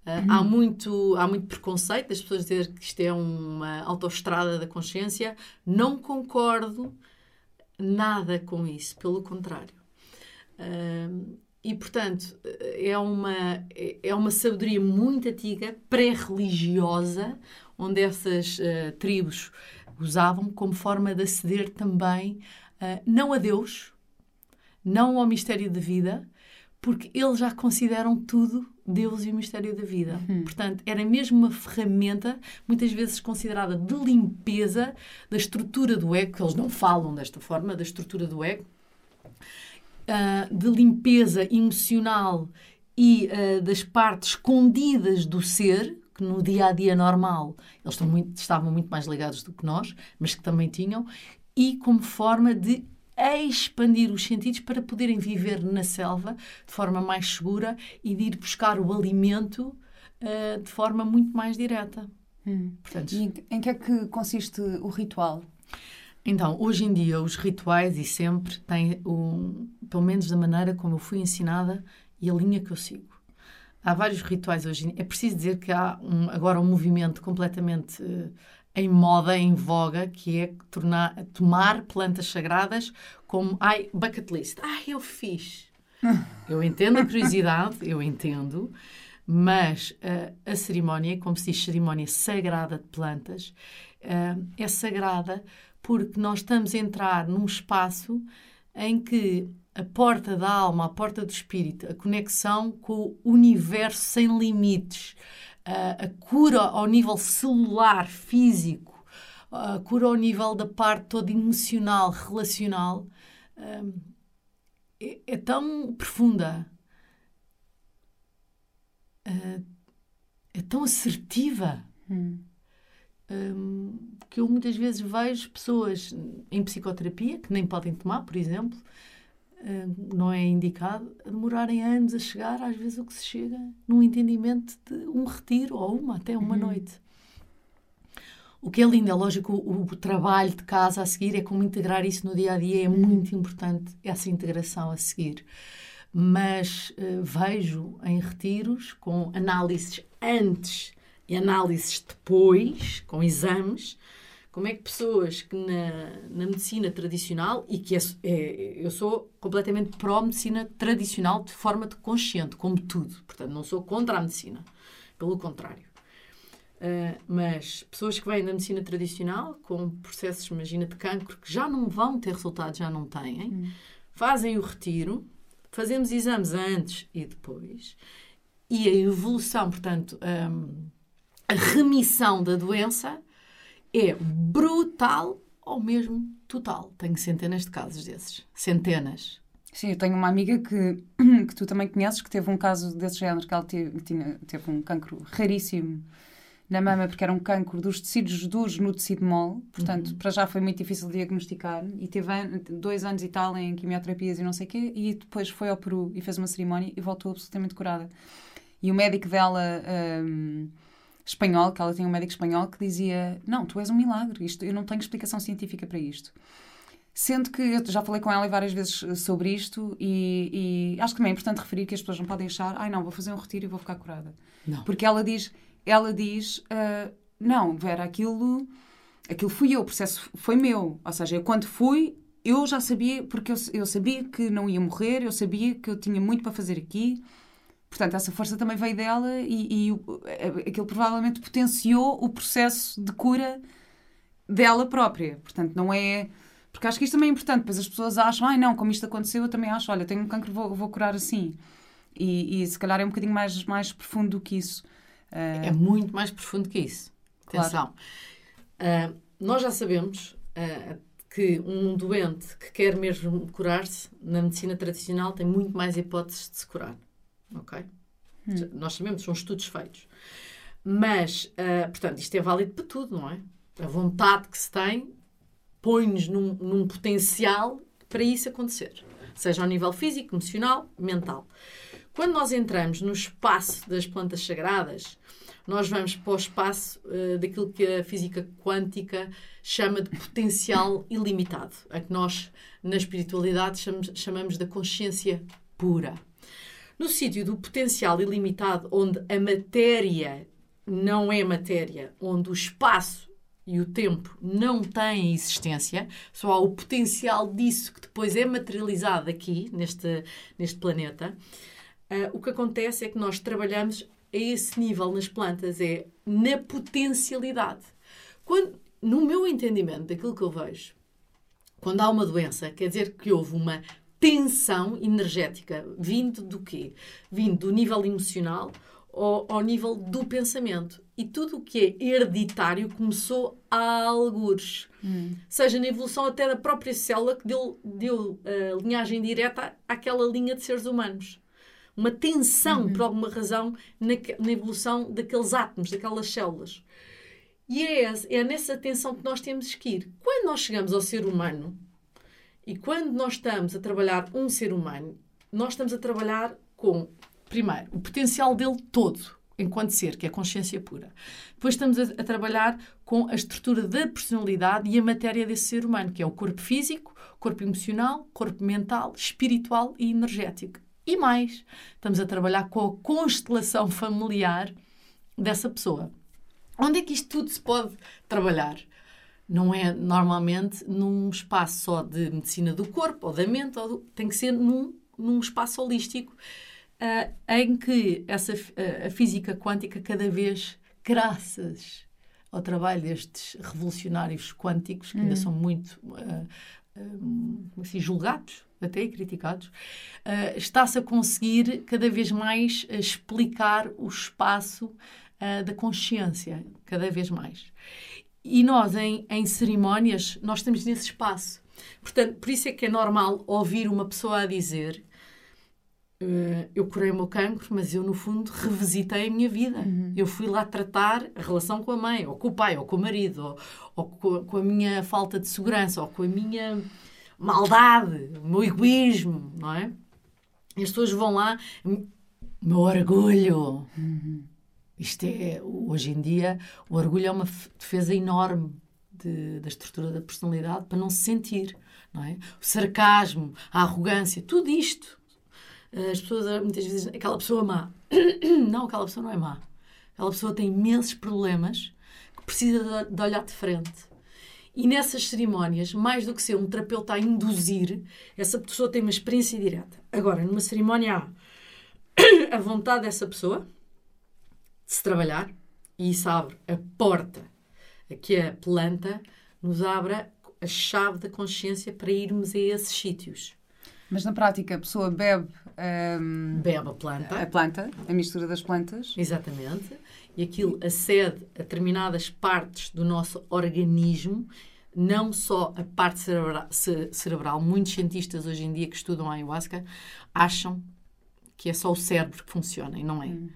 Uh, há, muito, há muito preconceito das pessoas dizer que isto é uma autoestrada da consciência. Não concordo nada com isso, pelo contrário. Uh, e, portanto, é uma, é uma sabedoria muito antiga, pré-religiosa, onde essas uh, tribos usavam como forma de aceder também, não a Deus, não ao mistério da vida, porque eles já consideram tudo Deus e o mistério da vida. Uhum. Portanto, era mesmo uma ferramenta, muitas vezes considerada de limpeza da estrutura do ego, que eles não falam desta forma, da estrutura do ego, uh, de limpeza emocional e uh, das partes escondidas do ser, que no dia a dia normal eles muito, estavam muito mais ligados do que nós, mas que também tinham, e como forma de a expandir os sentidos para poderem viver na selva de forma mais segura e de ir buscar o alimento uh, de forma muito mais direta. Hum. Portanto, e em que é que consiste o ritual? Então, hoje em dia, os rituais e sempre têm, um, pelo menos da maneira como eu fui ensinada e a linha que eu sigo. Há vários rituais hoje. É preciso dizer que há um, agora um movimento completamente uh, em moda, em voga, que é tornar, tomar plantas sagradas como ai, bucket list. Ai, eu fiz. Eu entendo a curiosidade, eu entendo, mas uh, a cerimónia, como se diz cerimónia sagrada de plantas, uh, é sagrada porque nós estamos a entrar num espaço em que a porta da alma, a porta do espírito, a conexão com o universo sem limites, a, cura ao nível celular, físico, a cura ao nível da parte toda emocional, relacional, hum, é, é tão profunda, é, é tão assertiva. Hum. Um, que eu muitas vezes vejo pessoas em psicoterapia que nem podem tomar, por exemplo, não é indicado, a demorarem anos a chegar, às vezes o que se chega num entendimento de um retiro ou uma, até uma uhum. noite. O que é lindo, é lógico, o, o, trabalho de casa a seguir é como integrar isso no dia a dia, é uhum. muito importante essa integração a seguir. Mas uh, vejo em retiros com análises antes e análises depois, com exames, como é que pessoas que na, na medicina tradicional, e que é, é, eu sou completamente pró-medicina tradicional de forma de consciente, como tudo, portanto, não sou contra a medicina, pelo contrário. Uh, mas pessoas que vêm da medicina tradicional, com processos, imagina, de cancro, que já não vão ter resultados, já não têm, hum. fazem o retiro, fazemos exames antes e depois, e a evolução, portanto, um, a remissão da doença é brutal ou mesmo total. Tenho centenas de casos desses. Centenas. Sim, eu tenho uma amiga que, que tu também conheces que teve um caso desse género, que ela teve, tinha, teve um cancro raríssimo na mama, porque era um cancro dos tecidos duros no tecido mole, portanto, uhum. para já foi muito difícil de diagnosticar, e teve dois anos e tal em quimioterapias e não sei o quê, e depois foi ao Peru e fez uma cerimónia e voltou absolutamente curada. E o médico dela, um, espanhol, que ela tinha um médico espanhol, que dizia: Não, tu és um milagre, isto, eu não tenho explicação científica para isto. Sendo que eu já falei com ela várias vezes sobre isto e, e, acho que também é importante referir que as pessoas não podem achar, ai não, vou fazer um retiro e vou ficar curada. Não. Porque ela diz, ela diz, uh, não, Vera, aquilo, aquilo fui eu, o processo foi meu. Ou seja, eu quando fui, eu já sabia, porque eu, eu sabia que não ia morrer, eu sabia que eu tinha muito para fazer aqui. Portanto, essa força também veio dela e, e aquilo provavelmente potenciou o processo de cura dela própria. Portanto, não é. Porque acho que isto também é importante, pois as pessoas acham, ai não, como isto aconteceu, eu também acho, olha, tenho um cancro, vou, vou curar assim. E, e se calhar é um bocadinho mais, mais profundo do que isso. Uh... É muito mais profundo que isso. Atenção. Claro. Uh, nós já sabemos uh, que um doente que quer mesmo curar-se, na medicina tradicional, tem muito mais hipóteses de se curar. Ok? Hum. Nós sabemos, são estudos feitos. Mas, uh, portanto, isto é válido para tudo, não é? A vontade que se tem põe-nos num, num potencial para isso acontecer. Seja ao nível físico, emocional, mental. Quando nós entramos no espaço das plantas sagradas, nós vamos para o espaço uh, daquilo que a física quântica chama de potencial ilimitado, a que nós, na espiritualidade, chamamos, chamamos da consciência pura. No sítio do potencial ilimitado, onde a matéria não é matéria, onde o espaço e o tempo não têm existência, só há o potencial disso que depois é materializado aqui, neste, neste planeta, uh, o que acontece é que nós trabalhamos a esse nível nas plantas, é na potencialidade. Quando, no meu entendimento daquilo que eu vejo, quando há uma doença, quer dizer que houve uma tensão energética, vindo do quê? Vindo do nível emocional ao, ao nível do pensamento. E tudo o que é hereditário começou a algures. Hum. Seja na evolução até da própria célula que deu, deu uh, linhagem direta àquela linha de seres humanos. Uma tensão, uhum. por alguma razão, na, na evolução daqueles átomos, daquelas células. E é, é nessa tensão que nós temos que ir. Quando nós chegamos ao ser humano, e quando nós estamos a trabalhar um ser humano, nós estamos a trabalhar com, primeiro, o potencial dele todo, enquanto ser, que é consciência pura. Depois estamos a, a, trabalhar com a estrutura da personalidade e a matéria desse ser humano, que é o corpo físico, corpo emocional, corpo mental, espiritual e energético. E mais, estamos a trabalhar com a constelação familiar dessa pessoa. Onde é que isto tudo se pode trabalhar? Não é normalmente num espaço só de medicina do corpo ou da mente, ou do, tem que ser num, num espaço holístico uh, em que essa, uh, a física quântica cada vez, graças ao trabalho destes revolucionários quânticos, que ainda hum. são muito uh, assim, julgados até e criticados, uh, está-se a conseguir cada vez mais explicar o espaço uh, da consciência, cada vez mais. E nós, em, em cerimónias, nós estamos nesse espaço. Portanto, por isso é que é normal ouvir uma pessoa a dizer uh, eu curei o meu cancro, mas eu, no fundo, revisitei a minha vida. Uhum. Eu fui lá tratar a relação com a mãe, ou com o pai, ou com o marido, ou, ou com, com, a minha falta de segurança, ou com a minha maldade, o meu egoísmo, não é? E as pessoas vão lá, meu orgulho. Uhum. Isto é, hoje em dia, o orgulho é uma defesa enorme de, da estrutura da personalidade para não se sentir, não é? O sarcasmo, a arrogância, tudo isto. As pessoas muitas vezes dizem, aquela pessoa má. Não, aquela pessoa não é má. Aquela pessoa tem imensos problemas que precisa de olhar de frente. E nessas cerimónias, mais do que ser um terapeuta a induzir, essa pessoa tem uma experiência direta. Agora, numa cerimónia há a vontade dessa pessoa, se trabalhar e isso abre a porta a que a planta nos abra a chave da consciência para irmos a esses sítios. Mas na prática a pessoa bebe. Um, bebe a planta. A planta, a mistura das plantas. Exatamente. E aquilo acede a determinadas partes do nosso organismo, não só a parte cerebral. cerebral. Muitos cientistas hoje em dia que estudam a ayahuasca acham que é só o cérebro que funciona e não é. Hum.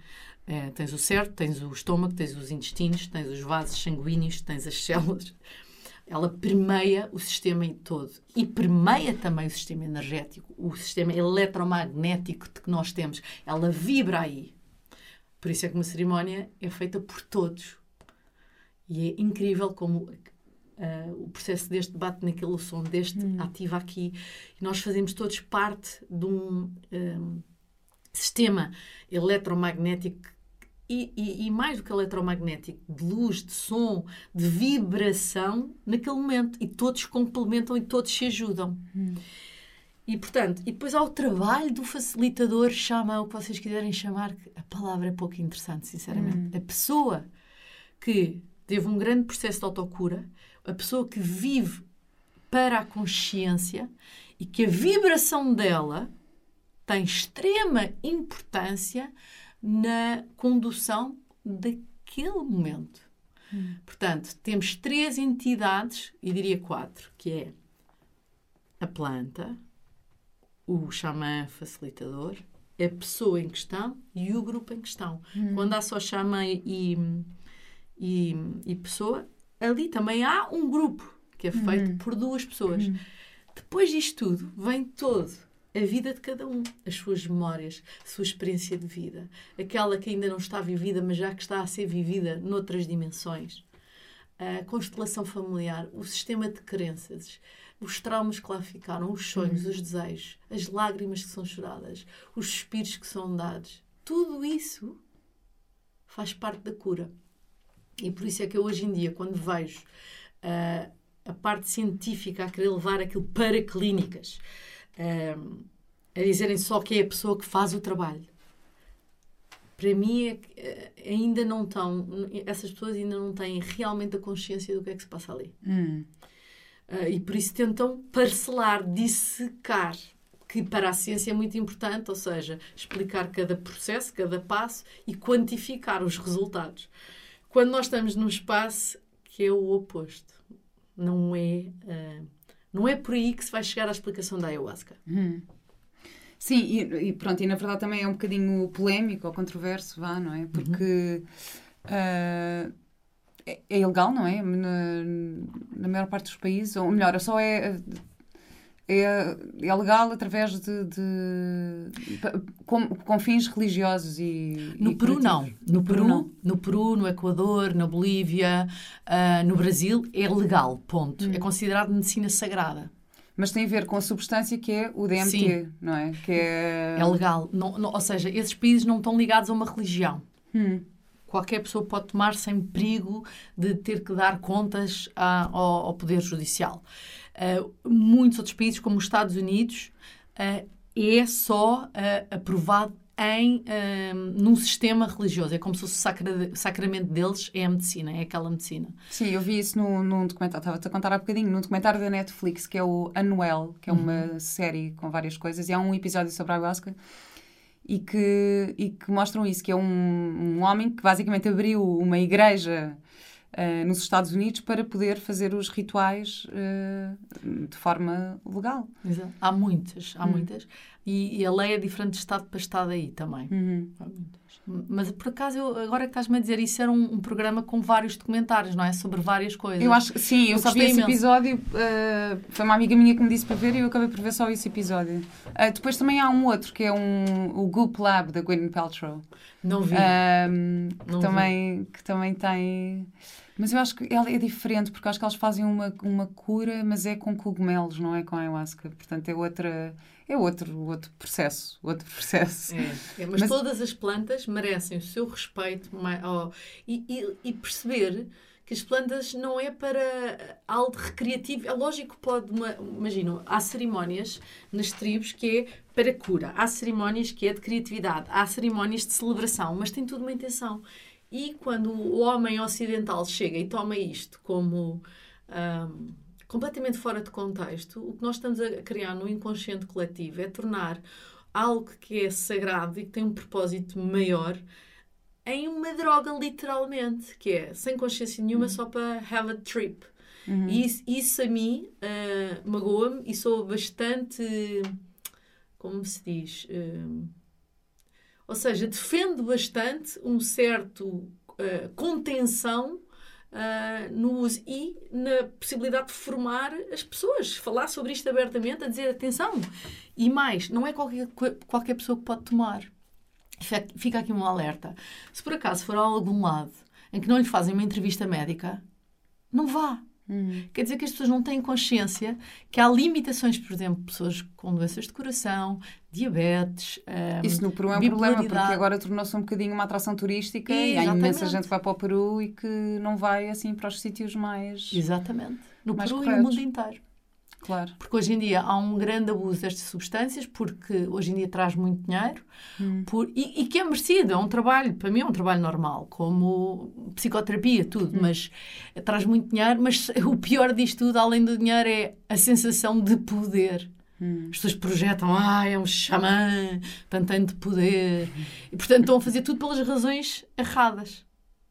É, tens o cérebro, tens o estômago, tens os intestinos, tens os vasos sanguíneos, tens as células. Ela permeia o sistema todo e permeia também o sistema energético, o sistema eletromagnético que nós temos. Ela vibra aí. Por isso é que uma cerimónia é feita por todos. E é incrível como uh, o processo deste bate naquele som, deste hum. ativa aqui. E nós fazemos todos parte de um, um sistema eletromagnético e, e, e, mais do que eletromagnético, de luz, de som, de vibração naquele momento. E todos complementam e todos se ajudam. Hum. E, portanto, e depois há o trabalho do facilitador, chama o que vocês quiserem chamar, que a palavra é pouco interessante, sinceramente. Hum. A pessoa que teve um grande processo de autocura, a pessoa que vive para a consciência e que a vibração dela tem extrema importância na condução daquele momento. Hum. Portanto, temos três entidades, e diria quatro, que é a planta, o xamã facilitador, a pessoa em questão e o grupo em questão. Hum. Quando há só xamã e, e, e, pessoa, ali também há um grupo que é feito hum. por duas pessoas. Hum. Depois disto tudo, vem todo a vida de cada um, as suas memórias, a sua experiência de vida, aquela que ainda não está vivida, mas já que está a ser vivida noutras dimensões. A constelação familiar, o sistema de crenças, os traumas que lá ficaram, os sonhos, uhum. os desejos, as lágrimas que são choradas, os suspiros que são dados. Tudo isso faz parte da cura. E por isso é que eu hoje em dia, quando vejo uh, a parte científica a querer levar aquilo para clínicas, uh, a dizerem só que é a pessoa que faz o trabalho, para mim é, uh, ainda não estão, essas pessoas ainda não têm realmente a consciência do que é que se passa ali. Hum. Uh, e por isso tentam parcelar, dissecar, que para a ciência é muito importante, ou seja, explicar cada processo, cada passo e quantificar os resultados. Quando nós estamos num espaço que é o oposto, não é, uh, não é por aí que se vai chegar à explicação da ayahuasca. Hum. Sim, e, e, pronto, e na verdade também é um bocadinho polémico ou controverso, vá, não é? Porque. Uhum. Uh, é, é ilegal, não é? Na, na, maior parte dos países, ou melhor, só é, é, é legal através de, de com, com, fins religiosos e no e Peru não no, Peru, não. no Peru no Equador na Bolívia uh, no Brasil é legal ponto hum. é considerado medicina sagrada mas tem a ver com a substância que é o DMT, Sim. não é? Que é... é legal. Não, não, ou seja, esses países não estão ligados a uma religião. Hum qualquer pessoa pode tomar sem perigo de ter que dar contas a, ao, ao, Poder Judicial. Uh, muitos outros países, como os Estados Unidos, uh, é só uh, aprovado em, num sistema religioso. É como se fosse o sacra, sacramento deles é a medicina, é aquela medicina. Sim, eu vi isso num, num documentário, estava-te a contar há bocadinho, num documentário da Netflix, que é o Anuel, que é uma uhum. série com várias coisas, e há um episódio sobre a ayahuasca e que, e que mostram isso, que é um, um homem que basicamente abriu uma igreja uh, nos Estados Unidos para poder fazer os rituais uh, de forma legal. Exato. Há muitas, há hum. muitas. E, e, a lei é diferente de Estado para Estado aí também. Uhum. Há muitas. Mas por acaso, eu, agora que estás-me a dizer isso, era um, um, programa com vários documentários, não é? Sobre várias coisas. Eu acho que sim, eu, eu só vi esse imenso. episódio. Uh, foi uma amiga minha que me disse para ver e eu acabei por ver só esse episódio. Uh, depois também há um outro que é um, o Goop Lab da Gwyneth Paltrow. Não vi. Uh, não que, também, vi. que também tem. Mas eu acho que ela é diferente, porque acho que elas fazem uma, uma cura, mas é com cogumelos, não é com ayahuasca. Portanto, é outra é outro, outro processo. Outro processo. É, é mas, mas, todas as plantas merecem o seu respeito oh, e, e, e, perceber que as plantas não é para algo recreativo. É lógico que pode, imagino, há cerimónias nas tribos que é para cura, há cerimónias que é de criatividade, há cerimónias de celebração, mas tem tudo uma intenção. E quando o homem ocidental chega e toma isto como. Um, completamente fora de contexto, o que nós estamos a criar no inconsciente coletivo é tornar algo que é sagrado e que tem um propósito maior em uma droga, literalmente, que é sem consciência nenhuma, uhum. só para have a trip. Uhum. E isso, isso, a mim uh, magoa-me e sou bastante. Como se diz? Uh, ou seja, defendo bastante um certo uh, contenção uh, no uso e na possibilidade de formar as pessoas, falar sobre isto abertamente, a dizer atenção. E mais, não é qualquer, qualquer pessoa que pode tomar. Fica aqui um alerta. Se por acaso for a algum lado em que não lhe fazem uma entrevista médica, não vá. Hum. Quer dizer que as pessoas não têm consciência que há limitações, por exemplo, pessoas com doenças de coração, diabetes. Um, Isso no Peru é um problema, porque agora tornou-se um bocadinho uma atração turística e, e há imensa gente que vai para o Peru e que não vai assim para os sítios mais. Exatamente. No mais Peru corretos. e no mundo inteiro. Claro. Porque hoje em dia há um grande abuso destas substâncias, porque hoje em dia traz muito dinheiro hum. por, e, e, que é merecido, é um trabalho, para mim é um trabalho normal, como psicoterapia, tudo, hum. mas traz muito dinheiro. Mas o pior disto tudo, além do dinheiro, é a sensação de poder. Hum. As pessoas projetam, ah, é um xamã, tanto de poder. E, portanto, estão a fazer tudo pelas razões erradas.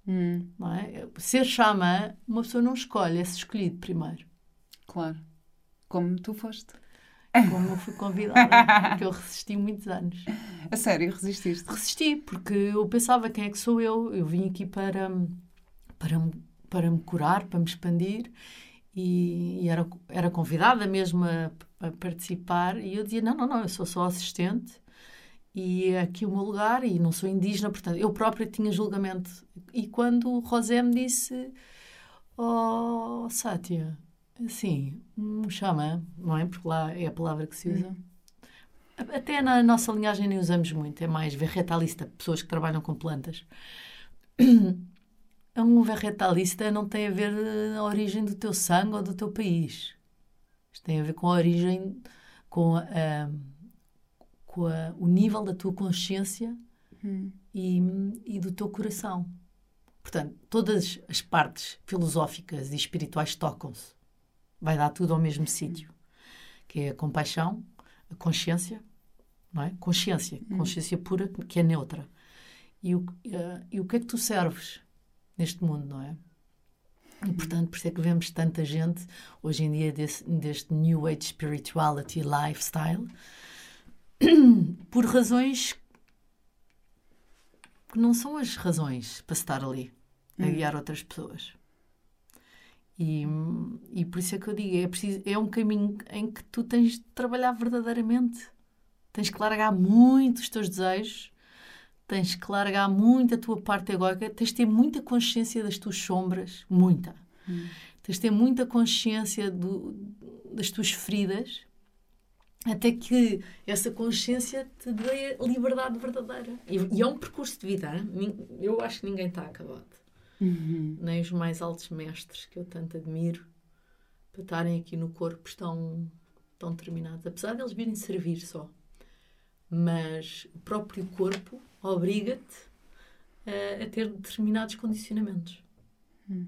Hum. Não é? Ser xamã, uma pessoa não escolhe, é se escolhido primeiro. Claro. Como tu foste. Como eu fui convidada, porque eu resisti muitos anos. A sério, resististe? Resisti, porque eu pensava quem é que sou eu. Eu vim aqui para, para, para me curar, para me expandir e, e era, era convidada mesmo a, a, participar. E eu dizia: não, não, não, eu sou só assistente e é aqui o meu lugar e não sou indígena, portanto, eu própria tinha julgamento. E quando o José me disse: Oh, Sátia, Sim, um xamã, não é? Porque lá é a palavra que se usa. Hum. Até na nossa linhagem nem usamos muito, é mais vegetalista, pessoas que trabalham com plantas. Um vegetalista não tem a ver a origem do teu sangue ou do teu país. Isto tem a ver com a origem, com, a, com a, o nível da tua consciência hum. e, e do teu coração. Portanto, todas as partes filosóficas e espirituais tocam-se vai dar tudo ao mesmo sítio, que é a compaixão, a consciência, não é? Consciência, hum. consciência pura, que é neutra. E o, uh, e o que é que tu serves neste mundo, não é? E, portanto, por isso é que vemos tanta gente hoje em dia desse, deste New Age Spirituality Lifestyle por razões que não são as razões para estar ali a hum. guiar outras pessoas. E, e por isso é que eu digo, é, preciso, é um caminho em que tu tens de trabalhar verdadeiramente. Tens que largar muito os teus desejos, tens que largar muito a tua parte egóica, tens de ter muita consciência das tuas sombras, muita. Hum. Tens de ter muita consciência do, das tuas feridas, até que essa consciência te dê liberdade verdadeira. E, e é um percurso de vida. Hein? Eu acho que ninguém está acabado uhum. nem os mais altos mestres que eu tanto admiro para estarem aqui no corpo estão, estão terminados, apesar de eles virem servir só. Mas o próprio corpo obriga-te a, a, ter determinados condicionamentos. Uhum.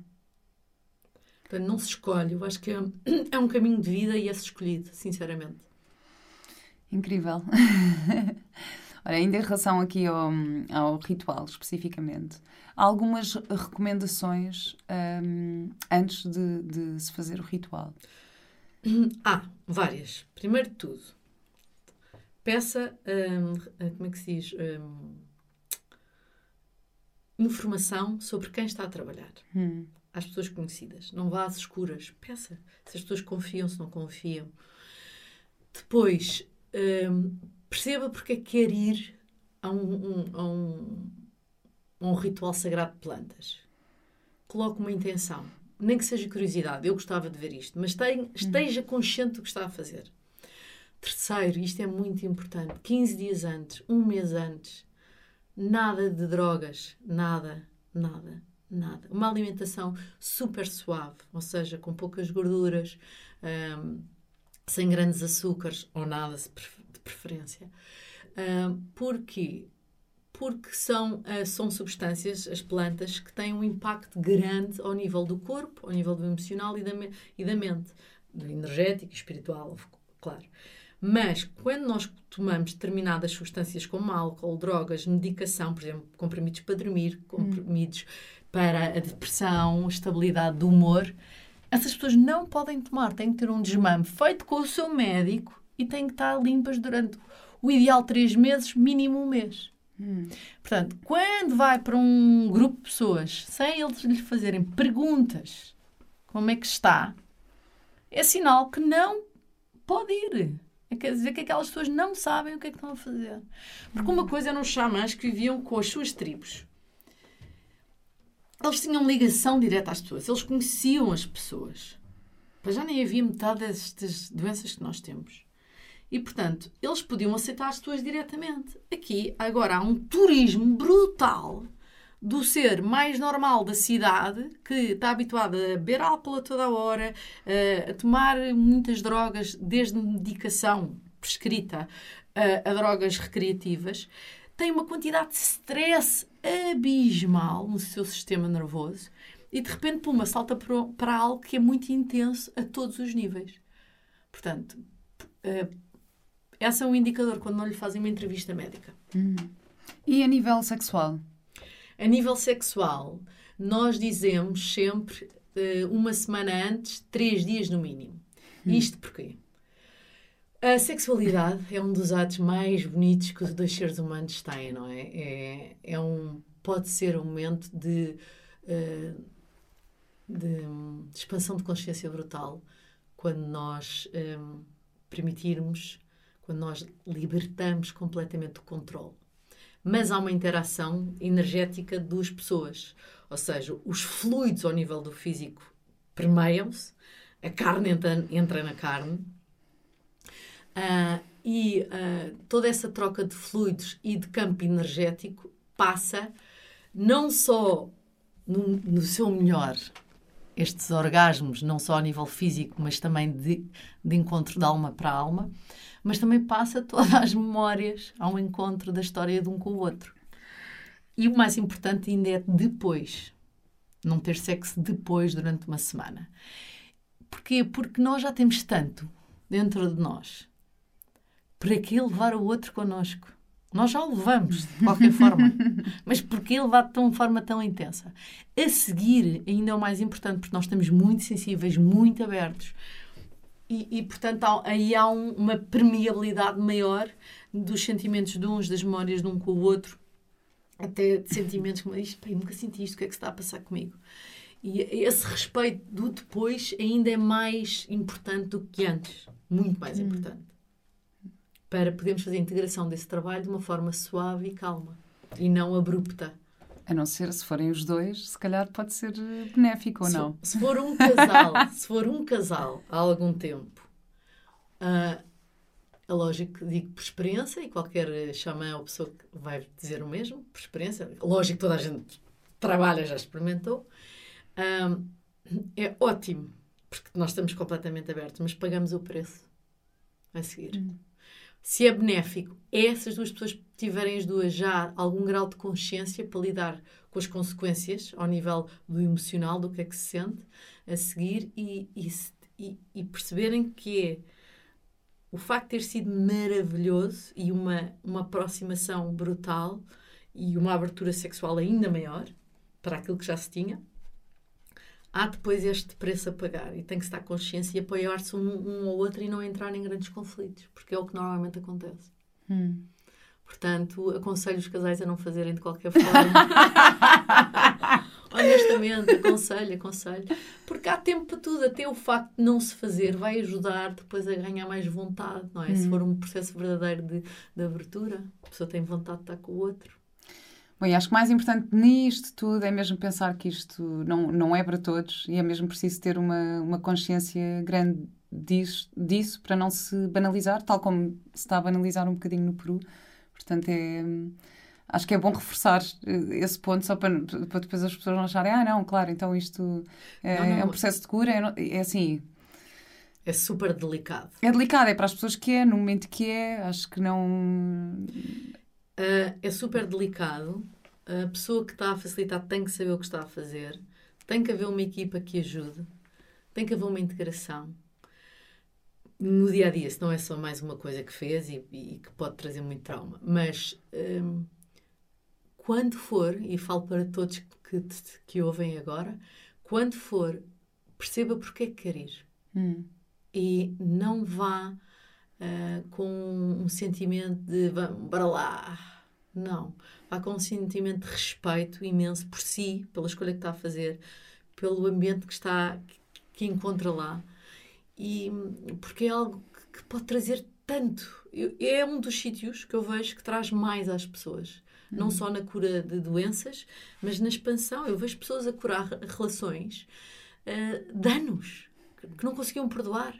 Portanto, não se escolhe. Eu acho que é, é um caminho de vida e é-se escolhido, sinceramente. Incrível. Ora, ainda em relação aqui ao, ao ritual, especificamente, há algumas recomendações um, antes de, de, se fazer o ritual? Há várias. Primeiro de tudo, peça, um, como é que se diz? Um, informação sobre quem está a trabalhar. Hum. Às pessoas conhecidas. Não vá às escuras. Peça se as pessoas confiam, se não confiam. Depois, um, perceba porque é que quer ir a um, um, a um, a um ritual sagrado de plantas. Coloque uma intenção. Nem que seja curiosidade, eu gostava de ver isto, mas tem, esteja consciente do que está a fazer. Terceiro, isto é muito importante: 15 dias antes, um mês antes, nada de drogas, nada, nada, nada. Uma alimentação super suave, ou seja, com poucas gorduras, um, sem grandes açúcares ou nada de preferência. Uh, porquê? Porque são, uh, são substâncias, as plantas, que têm um impacto grande ao nível do corpo, ao nível do emocional e da, e da mente, do energético e espiritual, claro. Mas quando nós tomamos determinadas substâncias como álcool, drogas, medicação, por exemplo, comprimidos para dormir, comprimidos hum. para a depressão, estabilidade do humor, essas pessoas não podem tomar, têm que ter um desmame feito com o seu médico e têm que estar limpas durante o ideal três meses, mínimo um mês. Hum. Portanto, quando vai para um grupo de pessoas sem eles lhe fazerem perguntas como é que está, é sinal que não pode ir. Quer dizer que aquelas pessoas não sabem o que é que estão a fazer. Porque uma coisa eram os xamãs que viviam com as suas tribos. Eles tinham ligação direta às pessoas, eles conheciam as pessoas. Mas já nem havia metade destas doenças que nós temos. E, portanto, eles podiam aceitar as pessoas diretamente. Aqui, agora, há um turismo brutal do ser mais normal da cidade, que está habituado a beber álcool a toda a hora, a tomar muitas drogas, desde medicação prescrita a, a drogas recreativas, tem uma quantidade de stress abismal no seu sistema nervoso e de repente, puma, salta para algo que é muito intenso a todos os níveis. Portanto, uh, esse é um indicador quando não lhe fazem uma entrevista médica. Hum. E a nível sexual? A nível sexual, nós dizemos sempre uh, uma semana antes, três dias no mínimo. Hum. Isto porquê? A sexualidade é um dos atos mais bonitos que os dois seres humanos têm, não é? É, é um, pode ser um momento de, uh, de, de, expansão de consciência brutal quando nós um, permitirmos, quando nós libertamos completamente o controle mas há uma interação energética de duas pessoas. Ou seja, os fluidos ao nível do físico permeiam-se, a carne entra, entra na carne, uh, e uh, toda essa troca de fluidos e de campo energético passa não só no, no seu melhor, estes orgasmos, não só a nível físico, mas também de, de encontro de alma para alma, mas também passa todas as memórias ao encontro da história de um com o outro. E o mais importante ainda é depois. Não ter sexo depois, durante uma semana. Porquê? Porque nós já temos tanto dentro de nós. Para que levar o outro connosco? Nós já o levamos, de qualquer forma. Mas porquê levar de uma forma tão intensa? A seguir, ainda é o mais importante, porque nós estamos muito sensíveis, muito abertos e, e portanto, há, aí há um, uma permeabilidade maior dos sentimentos de uns, das memórias de um com o outro, até de sentimentos como isto, nunca senti isto, o que é que se está a passar comigo? E esse respeito do depois ainda é mais importante do que antes, muito mais hum. importante, para podermos fazer a integração desse trabalho de uma forma suave e calma e não abrupta. A não ser se forem os dois, se calhar pode ser eh, benéfico ou não. Se for um casal, se for um casal há algum tempo, uh, é lógico que digo por experiência e qualquer xamã ou pessoa que vai dizer o mesmo, por experiência. Lógico que toda a gente trabalha, já experimentou. Uh, é ótimo, porque nós estamos completamente abertos, mas pagamos o preço a seguir. Hum se é benéfico, é essas duas pessoas tiverem as duas já algum grau de consciência para lidar com as consequências ao nível do emocional, do que é que se sente a seguir e, e, e perceberem que é o facto de ter sido maravilhoso e uma, uma aproximação brutal e uma abertura sexual ainda maior para aquilo que já se tinha, há depois este preço a pagar e tem que estar consciência e apoiar-se um, um ao outro e não entrar em grandes conflitos, porque é o que normalmente acontece. Hum. Portanto, aconselho os casais a não fazerem de qualquer forma. Honestamente, aconselho, aconselho. Porque há tempo para tudo, até o facto de não se fazer vai ajudar depois a ganhar mais vontade, não é? Hum. Se for um processo verdadeiro de, de abertura, a pessoa tem vontade de estar com o outro. Bem, acho que mais importante nisto tudo é mesmo pensar que isto não, não é para todos e é mesmo preciso ter uma, uma consciência grande disso, disso para não se banalizar, tal como se está a banalizar um bocadinho no Peru. Portanto, é, acho que é bom reforçar eh, esse ponto só para, para depois as pessoas não acharem, ah, não, claro, então isto é, não, não. é um processo de cura, é, é assim. É super delicado. É delicado, é para as pessoas que é, no momento que é, acho que não Uh, é super delicado. A pessoa que está a facilitar tem que saber o que está a fazer. Tem que haver uma equipa que ajude. Tem que haver uma integração. No dia a dia, se não é só mais uma coisa que fez e, e que pode trazer muito trauma. Mas um, quando for, e falo para todos que, que ouvem agora, quando for, perceba porque é que quer ir. Hum. E não vá uh, com um sentimento de vamos para lá. Não. Vá com um sentimento de respeito imenso por si, pela escolha que está a fazer, pelo ambiente que está que encontra lá. E porque é algo que pode trazer tanto. Eu, é um dos sítios que eu vejo que traz mais às pessoas. Uhum. Não só na cura de doenças, mas na expansão. Eu vejo pessoas a curar relações uh, de anos que, que não conseguiam perdoar.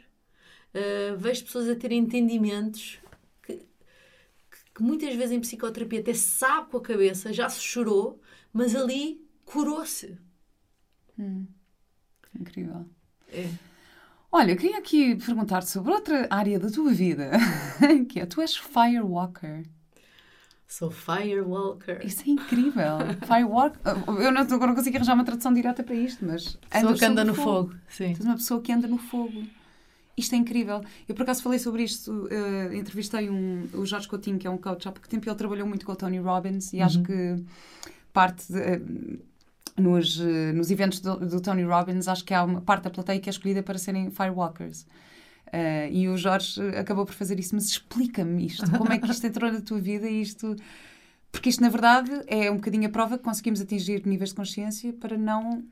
Uh, vejo pessoas a terem entendimentos que, que, muitas vezes em psicoterapia até sabe com a cabeça, já se chorou, mas ali curou-se. Hum. Incrível. É. Olha, queria aqui perguntar-te sobre outra área da tua vida, que é tu és firewalker. Sou firewalker. Isso é incrível. Firewalker. Eu não, agora não consigo arranjar uma tradução direta para isto, mas. Pessoa que anda no fogo. fogo. Sim. Tu és uma pessoa que anda no fogo. Isto é incrível. Eu, por acaso, falei sobre isto. Uh, entrevistei um, o Jorge Coutinho, que é um coach há pouco tempo, e ele trabalhou muito com o Tony Robbins, e uhum. acho que parte. De, uh, nos, eh, nos eventos do, do, Tony Robbins, acho que há uma parte da plateia que é escolhida para serem firewalkers. Uh, e o Jorge acabou por fazer isso, mas explica-me isto, como é que isto entrou na tua vida e isto... Porque isto, na verdade, é um bocadinho a prova que conseguimos atingir níveis de consciência para não...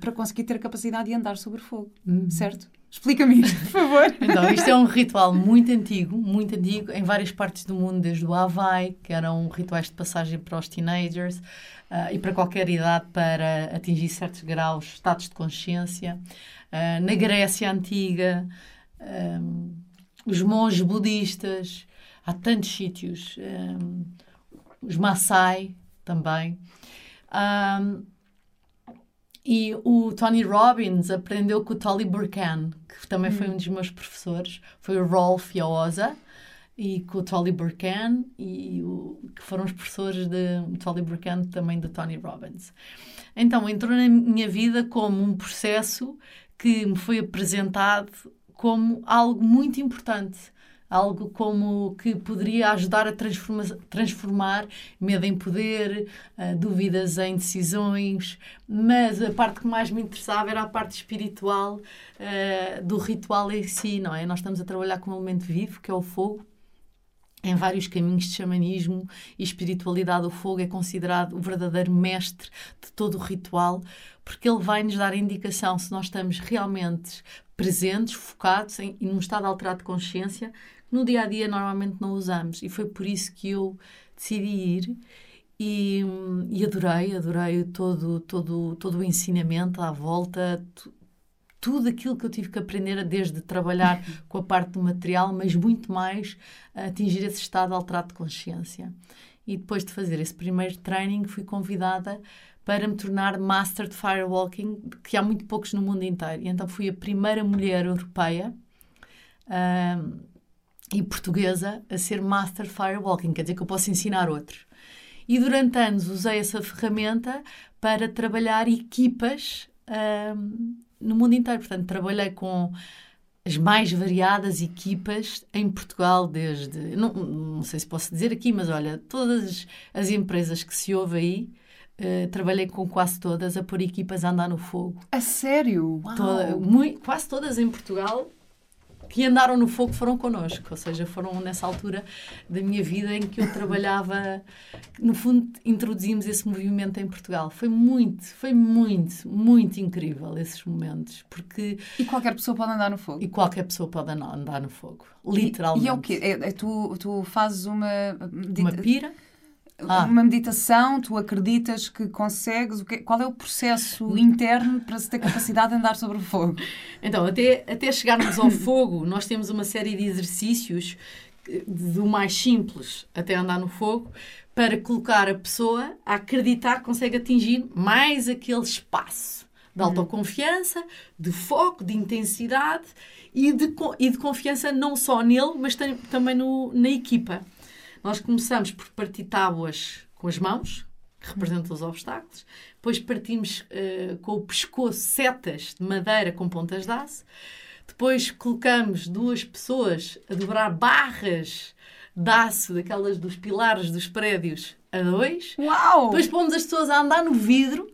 para conseguir ter a capacidade de andar sobre fogo, uhum. certo? Explica-me isto, por favor. então, isto é um ritual muito antigo, muito antigo, em várias partes do mundo, desde o Havaí, que eram rituais de passagem para os teenagers, uh, e para qualquer idade para atingir certos graus, estados de consciência. Uh, na Grécia Antiga, um, os monges budistas, há tantos sítios, um, os Maasai também. Um, e o Tony Robbins aprendeu com o Tolly Burkan, que também foi hum. um dos meus professores, foi o Rolf Yaosa, e com o Tolly Burkan, e o, que foram os professores de Tolly Burkan, também de Tony Robbins. Então, entrou na minha vida como um processo que me foi apresentado como algo muito importante, algo como que poderia ajudar a transforma transformar medo em poder, uh, dúvidas em decisões, mas a parte que mais me interessava era a parte espiritual uh, do ritual em si, não é? Nós estamos a trabalhar com um elemento vivo, que é o fogo, em vários caminhos de xamanismo e espiritualidade, o fogo é considerado o verdadeiro mestre de todo o ritual, porque ele vai nos dar a indicação se nós estamos realmente presentes, focados em, num estado alterado de consciência, no dia a dia normalmente não usamos. E foi por isso que eu decidi ir e, e adorei, adorei todo, todo, todo o ensinamento à volta, tudo aquilo que eu tive que aprender desde trabalhar com a parte do material, mas muito mais atingir esse estado alterado de consciência. E depois de fazer esse primeiro training, fui convidada para me tornar Master de Firewalking, que há muito poucos no mundo inteiro. E então fui a primeira mulher europeia um, e portuguesa a ser Master Firewalking, quer dizer que eu posso ensinar outros. E durante anos usei essa ferramenta para trabalhar equipas um, no mundo inteiro. Portanto, trabalhei com as mais variadas equipas em Portugal, desde. Não, não sei se posso dizer aqui, mas olha, todas as empresas que se ouve aí. Uh, trabalhei com quase todas a pôr equipas a andar no fogo. A sério? Toda, muito, quase todas em Portugal que andaram no fogo foram connosco, ou seja, foram nessa altura da minha vida em que eu trabalhava, no fundo introduzimos esse movimento em Portugal. Foi muito, foi muito, muito incrível esses momentos, porque... E qualquer pessoa pode andar no fogo? E qualquer pessoa pode andar no fogo, literalmente. E, e é o quê? É, é, tu, tu fazes uma... Uma pira? Ah. Uma meditação, tu acreditas que consegues? Qual é o processo interno para se ter capacidade de andar sobre o fogo? Então, até, até chegarmos ao fogo, nós temos uma série de exercícios, do mais simples até andar no fogo, para colocar a pessoa a acreditar que consegue atingir mais aquele espaço de uhum. autoconfiança, de foco, de intensidade e de, e de confiança não só nele, mas também no, na equipa. Nós começamos por partir tábuas com as mãos, que representam os obstáculos, depois partimos uh, com o pescoço setas de madeira com pontas de aço, depois colocamos duas pessoas a dobrar barras de aço, daquelas dos pilares dos prédios, a dois. Uau! Depois pomos as pessoas a andar no vidro.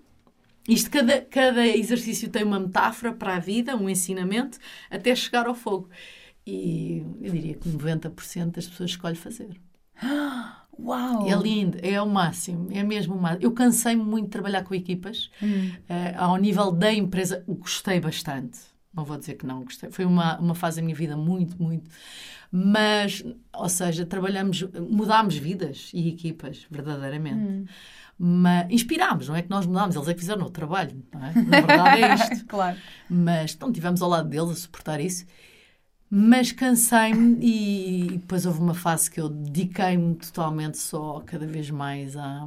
Isto, cada, cada exercício tem uma metáfora para a vida, um ensinamento, até chegar ao fogo. E eu diria que 90% das pessoas escolhem fazer. Uau! É lindo, é o máximo, é mesmo o máximo. Eu cansei-me muito de trabalhar com equipas, hum. uh, ao nível da empresa, gostei bastante. Não vou dizer que não gostei. Foi uma, uma fase da minha vida muito, muito. Mas, ou seja, trabalhamos, mudámos vidas e equipas, verdadeiramente. Hum. Mas inspirámos, não é que nós mudámos, eles é que fizeram o trabalho, não é? Na verdade é isto. claro. Mas então estivemos ao lado deles a suportar isso. Mas cansei-me e depois houve uma fase que eu dediquei-me totalmente só, cada vez mais à,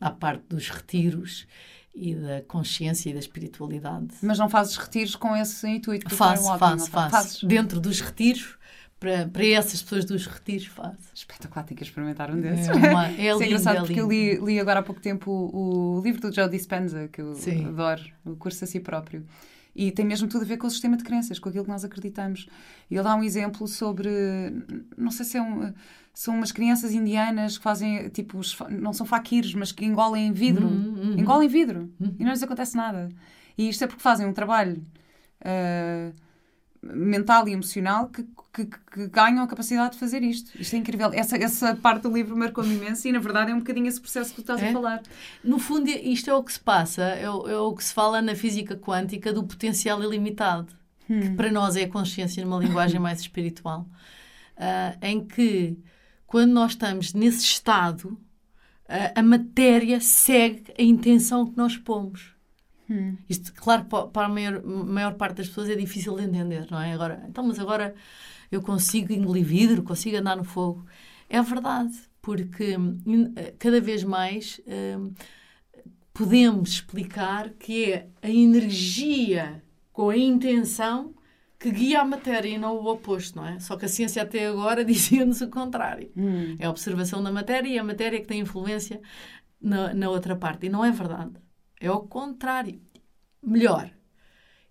à parte dos retiros e da consciência e da espiritualidade. Mas não fazes retiros com esse intuito? Faço, faço, faço. Fazes? Dentro dos retiros, para, para essas pessoas dos retiros faço. Espetacular, tenho que experimentar um desses. É, uma, é, é lindo, é engraçado é porque eu li, li agora há pouco tempo o, o livro do Joe Dispenza, que eu Sim. adoro, o curso a si próprio. E tem mesmo tudo a ver com o sistema de crenças, com aquilo que nós acreditamos. Ele dá um exemplo sobre, não sei se é um, são umas crianças indianas que fazem, tipo, não são faquiros, mas que engolem vidro. Uhum, uhum. Engolem vidro. Uhum. E não lhes acontece nada. E isto é porque fazem um trabalho uh, mental e emocional que, que, que, ganham a capacidade de fazer isto. Isto é incrível. Essa, essa parte do livro marcou-me imenso e, na verdade, é um bocadinho esse processo que tu estás é? a falar. No fundo, isto é o que se passa, é o, é o que se fala na física quântica do potencial ilimitado, hum. que para nós é a consciência numa linguagem mais espiritual, uh, em que, quando nós estamos nesse estado, uh, a matéria segue a intenção que nós pomos. Hum. Isto, claro, para a maior, maior parte das pessoas é difícil de entender, não é? Agora, então, mas agora eu consigo engolir vidro, consigo andar no fogo. É verdade, porque hum, cada vez mais hum, podemos explicar que é a energia com a intenção que guia a matéria e não o oposto, não é? Só que a ciência até agora dizia-nos o contrário. Hum. É a observação da matéria e a matéria que tem influência na, na outra parte. E não é verdade. É o contrário. Melhor.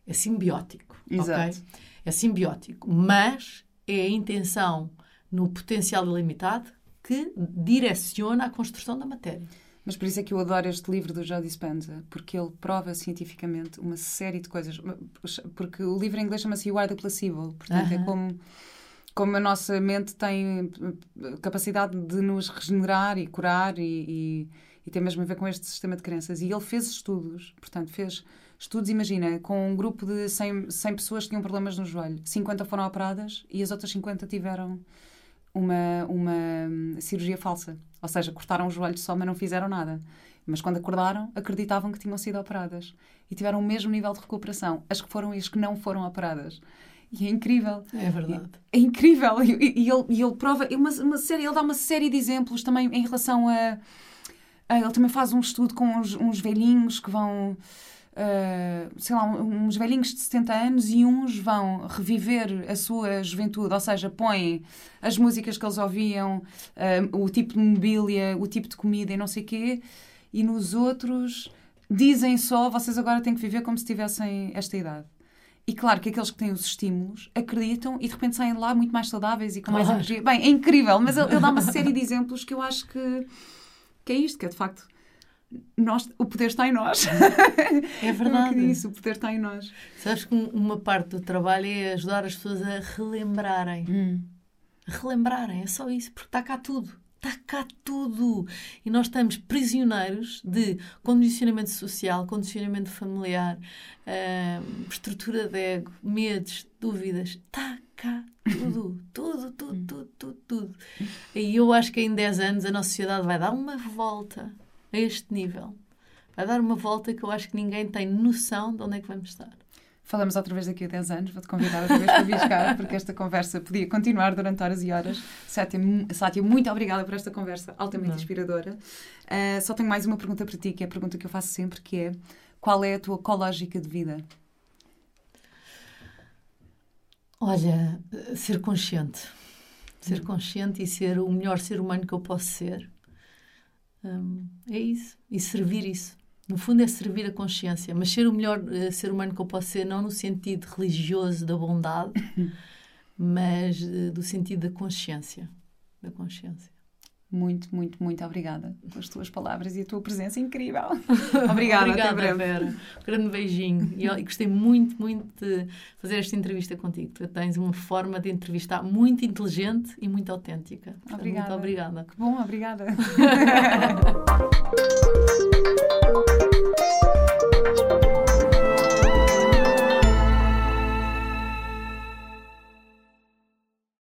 É simbiótico. Exato. Okay? É simbiótico. Mas é a intenção no potencial ilimitado que direciona a construção da matéria. Mas por isso é que eu adoro este livro do Joe Dispenza, porque ele prova cientificamente uma série de coisas. Porque o livro em inglês chama-se You Are the Placebo. Portanto, uh -huh. é como, como a nossa mente tem capacidade de nos regenerar e curar e, e e tem mesmo a ver com este sistema de crenças. E ele fez estudos, portanto, fez estudos, imagina, com um grupo de 100, 100 pessoas que tinham problemas no joelho. 50 foram operadas e as outras 50 tiveram uma, uma cirurgia falsa. Ou seja, cortaram o joelho só, mas não fizeram nada. Mas quando acordaram, acreditavam que tinham sido operadas. E tiveram o mesmo nível de recuperação. As que foram e as que não foram operadas. E é incrível. É verdade. É, é incrível. E, e, ele, e ele prova uma, uma série, ele dá uma série de exemplos também em relação a ah, ele também faz um estudo com uns, uns velhinhos que vão. Uh, sei lá, uns velhinhos de 70 anos e uns vão reviver a sua juventude, ou seja, põem as músicas que eles ouviam, uh, o tipo de mobília, o tipo de comida e não sei o quê, e nos outros dizem só, vocês agora têm que viver como se tivessem esta idade. E claro que aqueles que têm os estímulos acreditam e de repente saem lá muito mais saudáveis e com mais energia. Bem, é incrível, mas ele, ele dá uma série de exemplos que eu acho que que é isto, que é de facto nós, o poder está em nós. É verdade. Isso, o poder está em nós. Sabes que uma parte do trabalho é ajudar as pessoas a relembrarem. Hum. Relembrarem, é só isso, porque está cá tudo. Está cá tudo. E nós estamos prisioneiros de condicionamento social, condicionamento familiar, uh, estrutura de ego, medos, dúvidas. Está cá tudo, tudo, tudo, tudo, tudo, tudo. E eu acho que em 10 anos a nossa sociedade vai dar uma volta a este nível. Vai dar uma volta que eu acho que ninguém tem noção de onde é que vamos estar. Falamos outra vez daqui a 10 anos, vou-te convidar outra vez para vir cá, porque esta conversa podia continuar durante horas e horas. Sátia, Sátia muito obrigada por esta conversa altamente Não. inspiradora. Uh, só tenho mais uma pergunta para ti, que é a pergunta que eu faço sempre, que é qual é a tua ecológica de vida? Olha, ser consciente. Ser consciente e ser o melhor ser humano que eu posso ser. Um, é isso. E servir isso. No fundo, é servir a consciência. Mas ser o melhor uh, ser humano que eu posso ser, não no sentido religioso da bondade, mas uh, do sentido da consciência. Da consciência muito, muito, muito obrigada pelas tuas palavras e a tua presença incrível. Obrigada, obrigada até breve. Vera. Um grande beijinho. E eu gostei muito, muito de fazer esta entrevista contigo. Tu tens uma forma de entrevistar muito inteligente e muito autêntica. Portanto, obrigada. Muito obrigada. Que bom, obrigada.